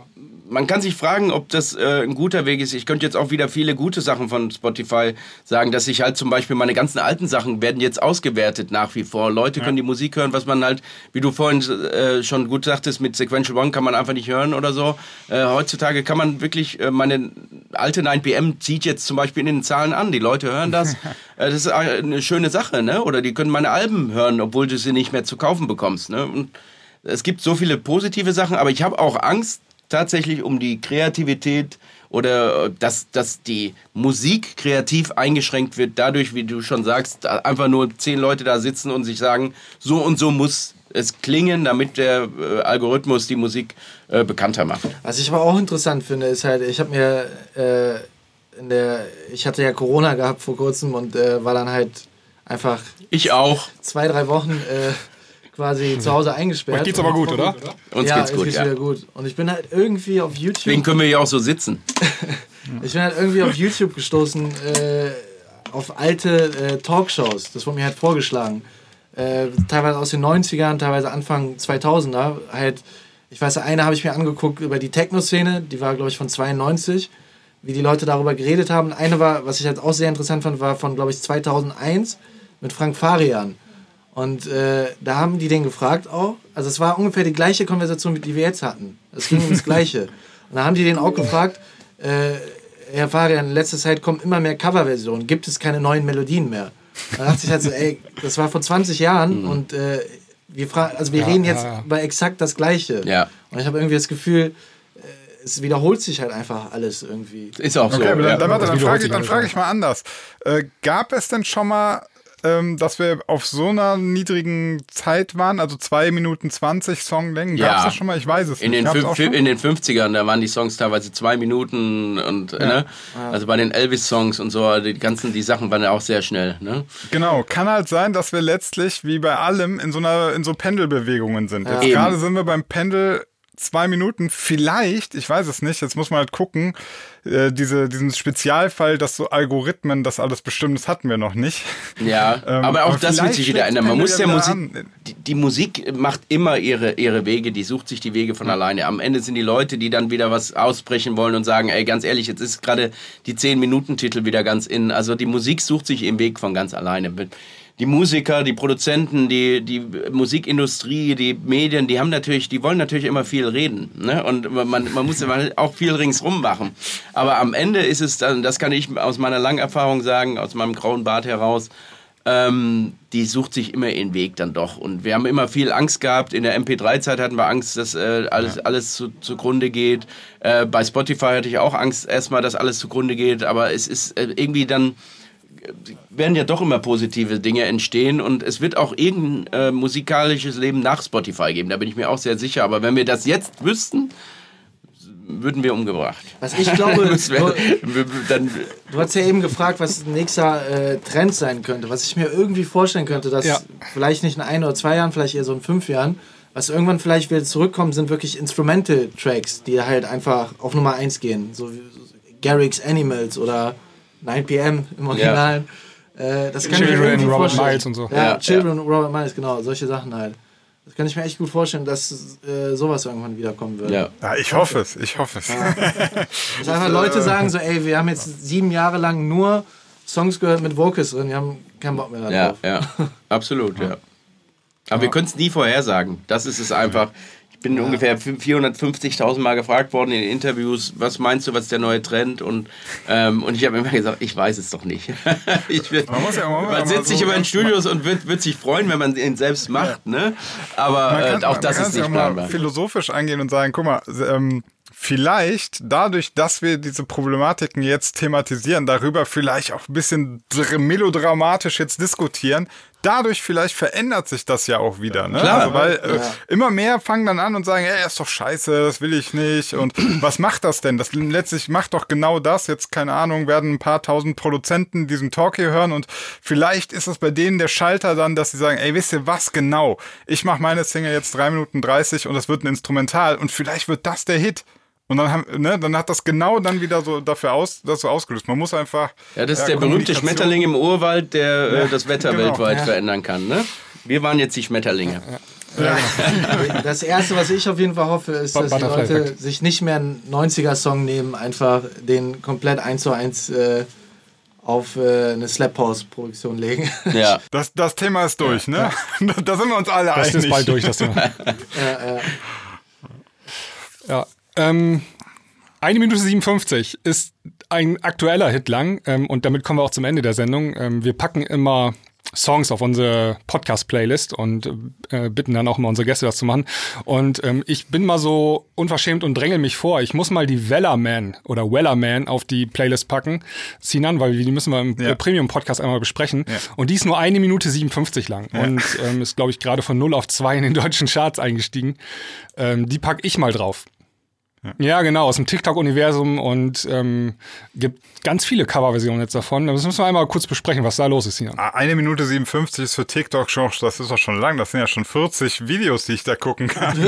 man kann sich fragen, ob das äh, ein guter Weg ist. Ich könnte jetzt auch wieder viele gute Sachen von Spotify sagen, dass ich halt zum Beispiel meine ganzen alten Sachen werden jetzt ausgewertet nach wie vor. Leute ja. können die Musik hören, was man halt, wie du vorhin äh, schon gut sagtest, mit Sequential One kann man einfach nicht hören oder so. Äh, heutzutage kann man wirklich, äh, meine alte 9PM zieht jetzt zum Beispiel in den Zahlen an. Die Leute hören das. Äh, das ist eine schöne Sache, ne? Oder die können meine Alben hören, obwohl du sie nicht mehr zu kaufen bekommst, ne? Und es gibt so viele positive Sachen, aber ich habe auch Angst, tatsächlich um die Kreativität oder dass, dass die Musik kreativ eingeschränkt wird, dadurch, wie du schon sagst, einfach nur zehn Leute da sitzen und sich sagen, so und so muss es klingen, damit der äh, Algorithmus die Musik äh, bekannter macht. Was ich aber auch interessant finde, ist halt, ich habe mir äh, in der, ich hatte ja Corona gehabt vor kurzem und äh, war dann halt einfach. Ich auch. Zwei, drei Wochen äh, quasi zu Hause eingesperrt. Euch geht's aber gut, oder? Uns ja, geht's gut, geht's ja. wieder gut. Und ich bin halt irgendwie auf YouTube. Deswegen können wir ja auch so sitzen. ich bin halt irgendwie auf YouTube gestoßen, äh, auf alte äh, Talkshows. Das wurde mir halt vorgeschlagen. Äh, teilweise aus den 90ern, teilweise Anfang 2000er. Halt, ich weiß, eine habe ich mir angeguckt über die Techno-Szene, die war, glaube ich, von 92, wie die Leute darüber geredet haben. Eine war, was ich halt auch sehr interessant fand, war von, glaube ich, 2001 mit Frank Farian und äh, da haben die den gefragt auch. Also es war ungefähr die gleiche Konversation, die wir jetzt hatten. Es ging ums Gleiche. Und da haben die den auch gefragt, äh, Herr Farian, in letzter Zeit kommen immer mehr Coverversionen. Gibt es keine neuen Melodien mehr? Da dachte ich halt so, ey, das war vor 20 Jahren mhm. und äh, wir, also wir ja, reden jetzt ja, über exakt das Gleiche. Ja. Und ich habe irgendwie das Gefühl, äh, es wiederholt sich halt einfach alles irgendwie. Ist auch so. Okay, aber dann, dann, dann frage ich, frag ich mal anders. Äh, gab es denn schon mal ähm, dass wir auf so einer niedrigen Zeit waren, also 2 Minuten 20 Songlängen. Gab es das schon mal? Ich weiß es in nicht. Den in den 50ern, da waren die Songs teilweise 2 Minuten und, ja. ne? Also bei den Elvis-Songs und so, die ganzen, die Sachen waren ja auch sehr schnell, ne? Genau. Kann halt sein, dass wir letztlich, wie bei allem, in so einer, in so Pendelbewegungen sind. Ja. Jetzt gerade sind wir beim Pendel zwei Minuten vielleicht, ich weiß es nicht, jetzt muss man halt gucken, äh, diese, diesen Spezialfall, dass so Algorithmen das alles bestimmen, das hatten wir noch nicht. Ja, ähm, aber auch aber das wird sich wieder ändern. Man muss ja Musik, die, die, Musik macht immer ihre, ihre Wege, die sucht sich die Wege von ja. alleine. Am Ende sind die Leute, die dann wieder was ausbrechen wollen und sagen, ey, ganz ehrlich, jetzt ist gerade die 10-Minuten-Titel wieder ganz in. Also die Musik sucht sich im Weg von ganz alleine die Musiker, die Produzenten, die, die Musikindustrie, die Medien, die haben natürlich, die wollen natürlich immer viel reden. Ne? Und man, man muss auch viel ringsrum machen. Aber am Ende ist es dann, das kann ich aus meiner langen Erfahrung sagen, aus meinem grauen Bart heraus, ähm, die sucht sich immer ihren Weg dann doch. Und wir haben immer viel Angst gehabt. In der MP3-Zeit hatten wir Angst, dass äh, alles, alles zu, zugrunde geht. Äh, bei Spotify hatte ich auch Angst erstmal, dass alles zugrunde geht. Aber es ist äh, irgendwie dann werden ja doch immer positive Dinge entstehen und es wird auch irgendein äh, musikalisches Leben nach Spotify geben. Da bin ich mir auch sehr sicher. Aber wenn wir das jetzt wüssten, würden wir umgebracht. Was ich glaube, du, dann, du hast ja eben gefragt, was nächster äh, Trend sein könnte. Was ich mir irgendwie vorstellen könnte, dass ja. vielleicht nicht in ein oder zwei Jahren, vielleicht eher so in fünf Jahren, was irgendwann vielleicht wieder zurückkommen, sind wirklich Instrumental-Tracks, die halt einfach auf Nummer eins gehen. So wie Garrix Animals oder 9 p.m. im Original. Ja. Äh, das kann Children, ich mir Robert vorstellen. Miles und so. Ja, ja Children, ja. Robert Miles, genau, solche Sachen halt. Das kann ich mir echt gut vorstellen, dass äh, sowas irgendwann wiederkommen wird. Ja. ja, ich hoffe es, ich hoffe es. Ja. dass einfach Leute sagen so, ey, wir haben jetzt sieben Jahre lang nur Songs gehört mit Vocals drin, wir haben keinen Bock mehr darauf. Ja, ja, absolut, ja. Aber wir können es nie vorhersagen. Das ist es einfach bin ja. ungefähr 450.000 Mal gefragt worden in Interviews, was meinst du, was ist der neue Trend? Und, ähm, und ich habe immer gesagt, ich weiß es doch nicht. will, man, ja, man, man sitzt sich so immer in Studios und wird, wird sich freuen, wenn man ihn selbst macht. Ja. Ne? Aber kann, äh, auch das ist nicht planbar. philosophisch angehen und sagen, guck mal, ähm, vielleicht dadurch, dass wir diese Problematiken jetzt thematisieren, darüber vielleicht auch ein bisschen melodramatisch jetzt diskutieren, dadurch vielleicht verändert sich das ja auch wieder. Ne? Klar, also, weil äh, ja. immer mehr fangen dann an und sagen, ey, ist doch scheiße, das will ich nicht. Und was macht das denn? Das letztlich macht doch genau das. Jetzt, keine Ahnung, werden ein paar tausend Produzenten diesen Talk hier hören und vielleicht ist es bei denen der Schalter dann, dass sie sagen, ey, wisst ihr was genau? Ich mache meine Single jetzt drei Minuten dreißig und das wird ein Instrumental und vielleicht wird das der Hit. Und dann, haben, ne, dann hat das genau dann wieder so dafür aus, das so ausgelöst. Man muss einfach. Ja, das ist der berühmte Schmetterling im Urwald, der äh, ja, das Wetter genau. weltweit ja. verändern kann. Ne? Wir waren jetzt die Schmetterlinge. Ja. Das erste, was ich auf jeden Fall hoffe, ist, dass die Leute sich nicht mehr einen 90er-Song nehmen, einfach den komplett eins zu eins äh, auf äh, eine Slap House Produktion legen. Ja. Das, das Thema ist durch, ne? Da sind wir uns alle das einig. Das ist bald durch, das Thema. ja, ja. ja. Ähm, eine Minute 57 ist ein aktueller Hit lang ähm, und damit kommen wir auch zum Ende der Sendung. Ähm, wir packen immer Songs auf unsere Podcast-Playlist und äh, bitten dann auch mal unsere Gäste das zu machen. Und ähm, ich bin mal so unverschämt und dränge mich vor. Ich muss mal die Wellerman oder Wellerman auf die Playlist packen, Sinan, weil die müssen wir im ja. Premium-Podcast einmal besprechen. Ja. Und die ist nur eine Minute 57 lang ja. und ähm, ist, glaube ich, gerade von 0 auf 2 in den deutschen Charts eingestiegen. Ähm, die packe ich mal drauf. Ja, genau, aus dem TikTok-Universum und ähm, gibt ganz viele Coverversionen jetzt davon. Das müssen wir einmal kurz besprechen, was da los ist hier. Ah, eine Minute 57 ist für TikTok schon, das ist doch schon lang. Das sind ja schon 40 Videos, die ich da gucken kann.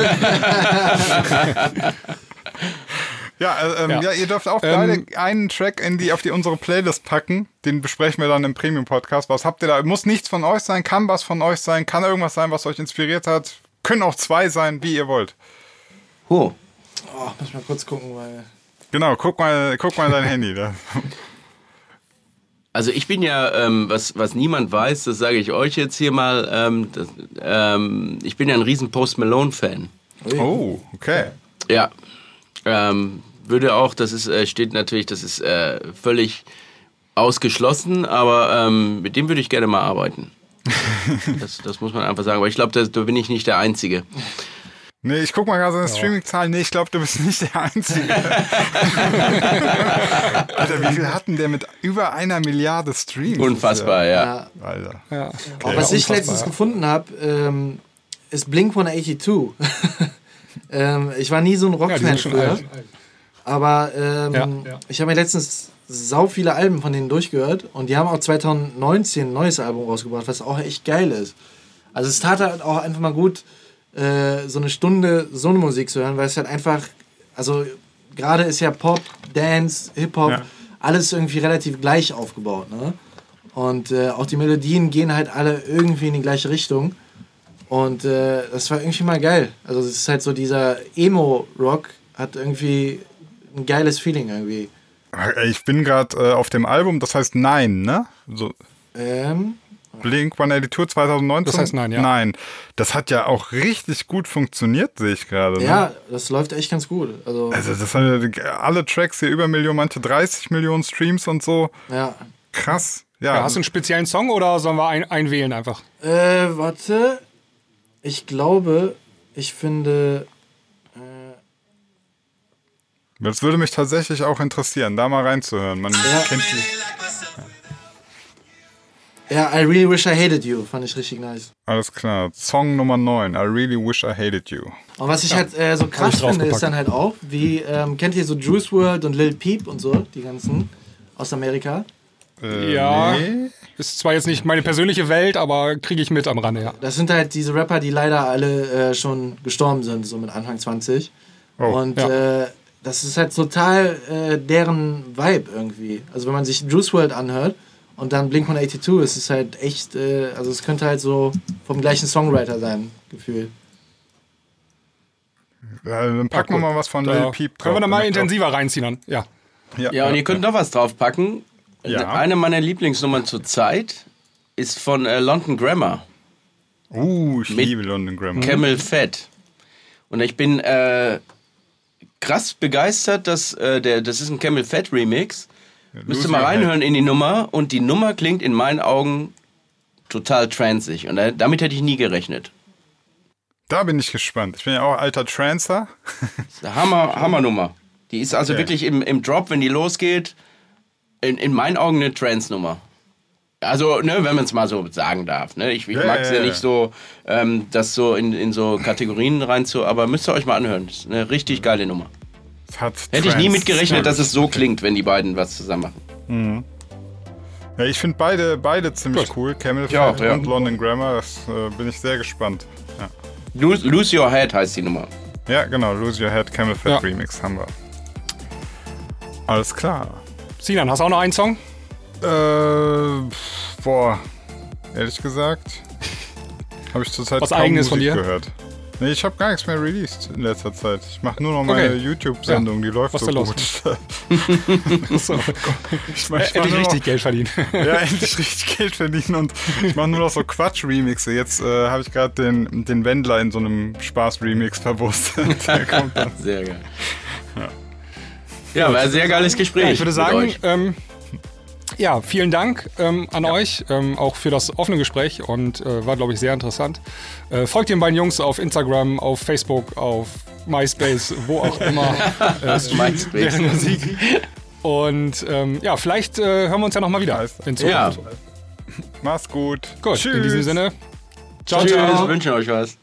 ja, äh, ähm, ja. ja. ihr dürft auch beide ähm, einen Track in die, auf die unsere Playlist packen. Den besprechen wir dann im Premium-Podcast. Was habt ihr da? Muss nichts von euch sein, kann was von euch sein, kann irgendwas sein, was euch inspiriert hat. Können auch zwei sein, wie ihr wollt. Oh. Oh, muss mal kurz gucken, weil. Genau, guck mal, guck mal dein Handy da. Also ich bin ja, ähm, was, was niemand weiß, das sage ich euch jetzt hier mal, ähm, das, ähm, ich bin ja ein riesen Post Malone-Fan. Oh, okay. Ja. Ähm, würde auch, das ist, äh, steht natürlich, das ist äh, völlig ausgeschlossen, aber ähm, mit dem würde ich gerne mal arbeiten. das, das muss man einfach sagen. Aber ich glaube, da, da bin ich nicht der Einzige. Nee, ich guck mal gerade seine Streaming-Zahlen. Nee, ich glaube, du bist nicht der Einzige. Alter, wie viel hatten der mit über einer Milliarde Streams? Unfassbar, ja. ja. Alter. Ja. Okay. Was ich letztens gefunden habe, ähm, ist Blink 182. ähm, ich war nie so ein Rockfan ja, früher. Alt. Aber ähm, ja. ich habe mir letztens sau viele Alben von denen durchgehört und die haben auch 2019 ein neues Album rausgebracht, was auch echt geil ist. Also es tat halt auch einfach mal gut, äh, so eine Stunde so eine Musik zu hören, weil es halt einfach, also gerade ist ja Pop, Dance, Hip-Hop, ja. alles irgendwie relativ gleich aufgebaut. Ne? Und äh, auch die Melodien gehen halt alle irgendwie in die gleiche Richtung. Und äh, das war irgendwie mal geil. Also es ist halt so dieser Emo-Rock hat irgendwie ein geiles Feeling irgendwie. Ich bin gerade äh, auf dem Album, das heißt Nein, ne? So. Ähm, Blink 182 2019? Das heißt Nein, ja. Nein. Das hat ja auch richtig gut funktioniert, sehe ich gerade. Ne? Ja, das läuft echt ganz gut. Also, also das haben ja alle Tracks hier über Millionen, manche 30 Millionen Streams und so. Ja. Krass. Ja. ja hast du einen speziellen Song oder sollen wir ein, einwählen einfach? Äh, warte. Ich glaube, ich finde. Das würde mich tatsächlich auch interessieren, da mal reinzuhören. Man ja. kennt die. Ja, I Really Wish I Hated You fand ich richtig nice. Alles klar. Song Nummer 9, I Really Wish I Hated You. Und was ich ja. halt äh, so krass finde, ist dann halt auch, wie, ähm, kennt ihr so Juice World und Lil Peep und so, die ganzen aus Amerika? Äh, ja. Nee. Ist zwar jetzt nicht meine persönliche Welt, aber kriege ich mit am Rande, ja. Das sind halt diese Rapper, die leider alle äh, schon gestorben sind, so mit Anfang 20. Oh, und ja. äh, das ist halt total äh, deren Vibe irgendwie. Also wenn man sich Juice World anhört, und dann Blink 182 es ist halt echt, äh, also es könnte halt so vom gleichen Songwriter sein, Gefühl. Ja, dann packen wir mal was von Lil Peep drauf. Können wir da mal intensiver reinziehen dann? Ja. Ja, ja und ihr könnt noch was draufpacken. Ja. Eine meiner Lieblingsnummern zur Zeit ist von äh, London Grammar. Uh, ich liebe London Grammar. Camel Fat. Und ich bin äh, krass begeistert, dass äh, der, das ist ein Camel Fat Remix Müsst ihr mal reinhören in die Nummer und die Nummer klingt in meinen Augen total transig und damit hätte ich nie gerechnet. Da bin ich gespannt. Ich bin ja auch alter Trancer. Hammer, Hammernummer. Die ist also okay. wirklich im, im Drop, wenn die losgeht, in, in meinen Augen eine Trance-Nummer. Also, ne, wenn man es mal so sagen darf. Ne? Ich, ich ja, mag es ja, ja, nicht so, ähm, das so in, in so Kategorien rein zu, aber müsst ihr euch mal anhören. Das ist eine richtig geile Nummer. Hätte ich nie mitgerechnet, dass es so klingt, wenn die beiden was zusammen machen. Mhm. Ja, ich finde beide, beide ziemlich Gut. cool. Camel ja, ja. und London Grammar. Das äh, bin ich sehr gespannt. Ja. Lose, Lose, Your Head heißt die Nummer. Ja, genau. Lose Your Head Camel Fat Remix haben wir. Alles klar. Sinan, hast du auch noch einen Song? Äh, boah. Ehrlich gesagt, habe ich zurzeit was eigenes Musik von dir gehört. Nee, ich habe gar nichts mehr released in letzter Zeit. Ich mache nur noch meine okay. YouTube-Sendung, ja. die läuft Was so gut. so. ich mach, ich endlich richtig noch, Geld verdienen. ja, endlich richtig Geld verdienen und ich mache nur noch so Quatsch-Remixe. Jetzt äh, habe ich gerade den, den Wendler in so einem Spaß-Remix verwurstet. Sehr geil. Ja, ja war ein sehr geiles Gespräch. Ja, ich würde sagen, ähm, ja, vielen Dank ähm, an ja. euch, ähm, auch für das offene Gespräch und äh, war, glaube ich, sehr interessant. Äh, folgt den beiden Jungs auf Instagram, auf Facebook, auf MySpace, wo auch immer. äh, deren Musik. Und ähm, ja, vielleicht äh, hören wir uns ja nochmal wieder in Zukunft. Ja. Mach's gut. Gut, Tschüss. in diesem Sinne. Ciao, Tschüss. ciao. Ich wünsche euch was.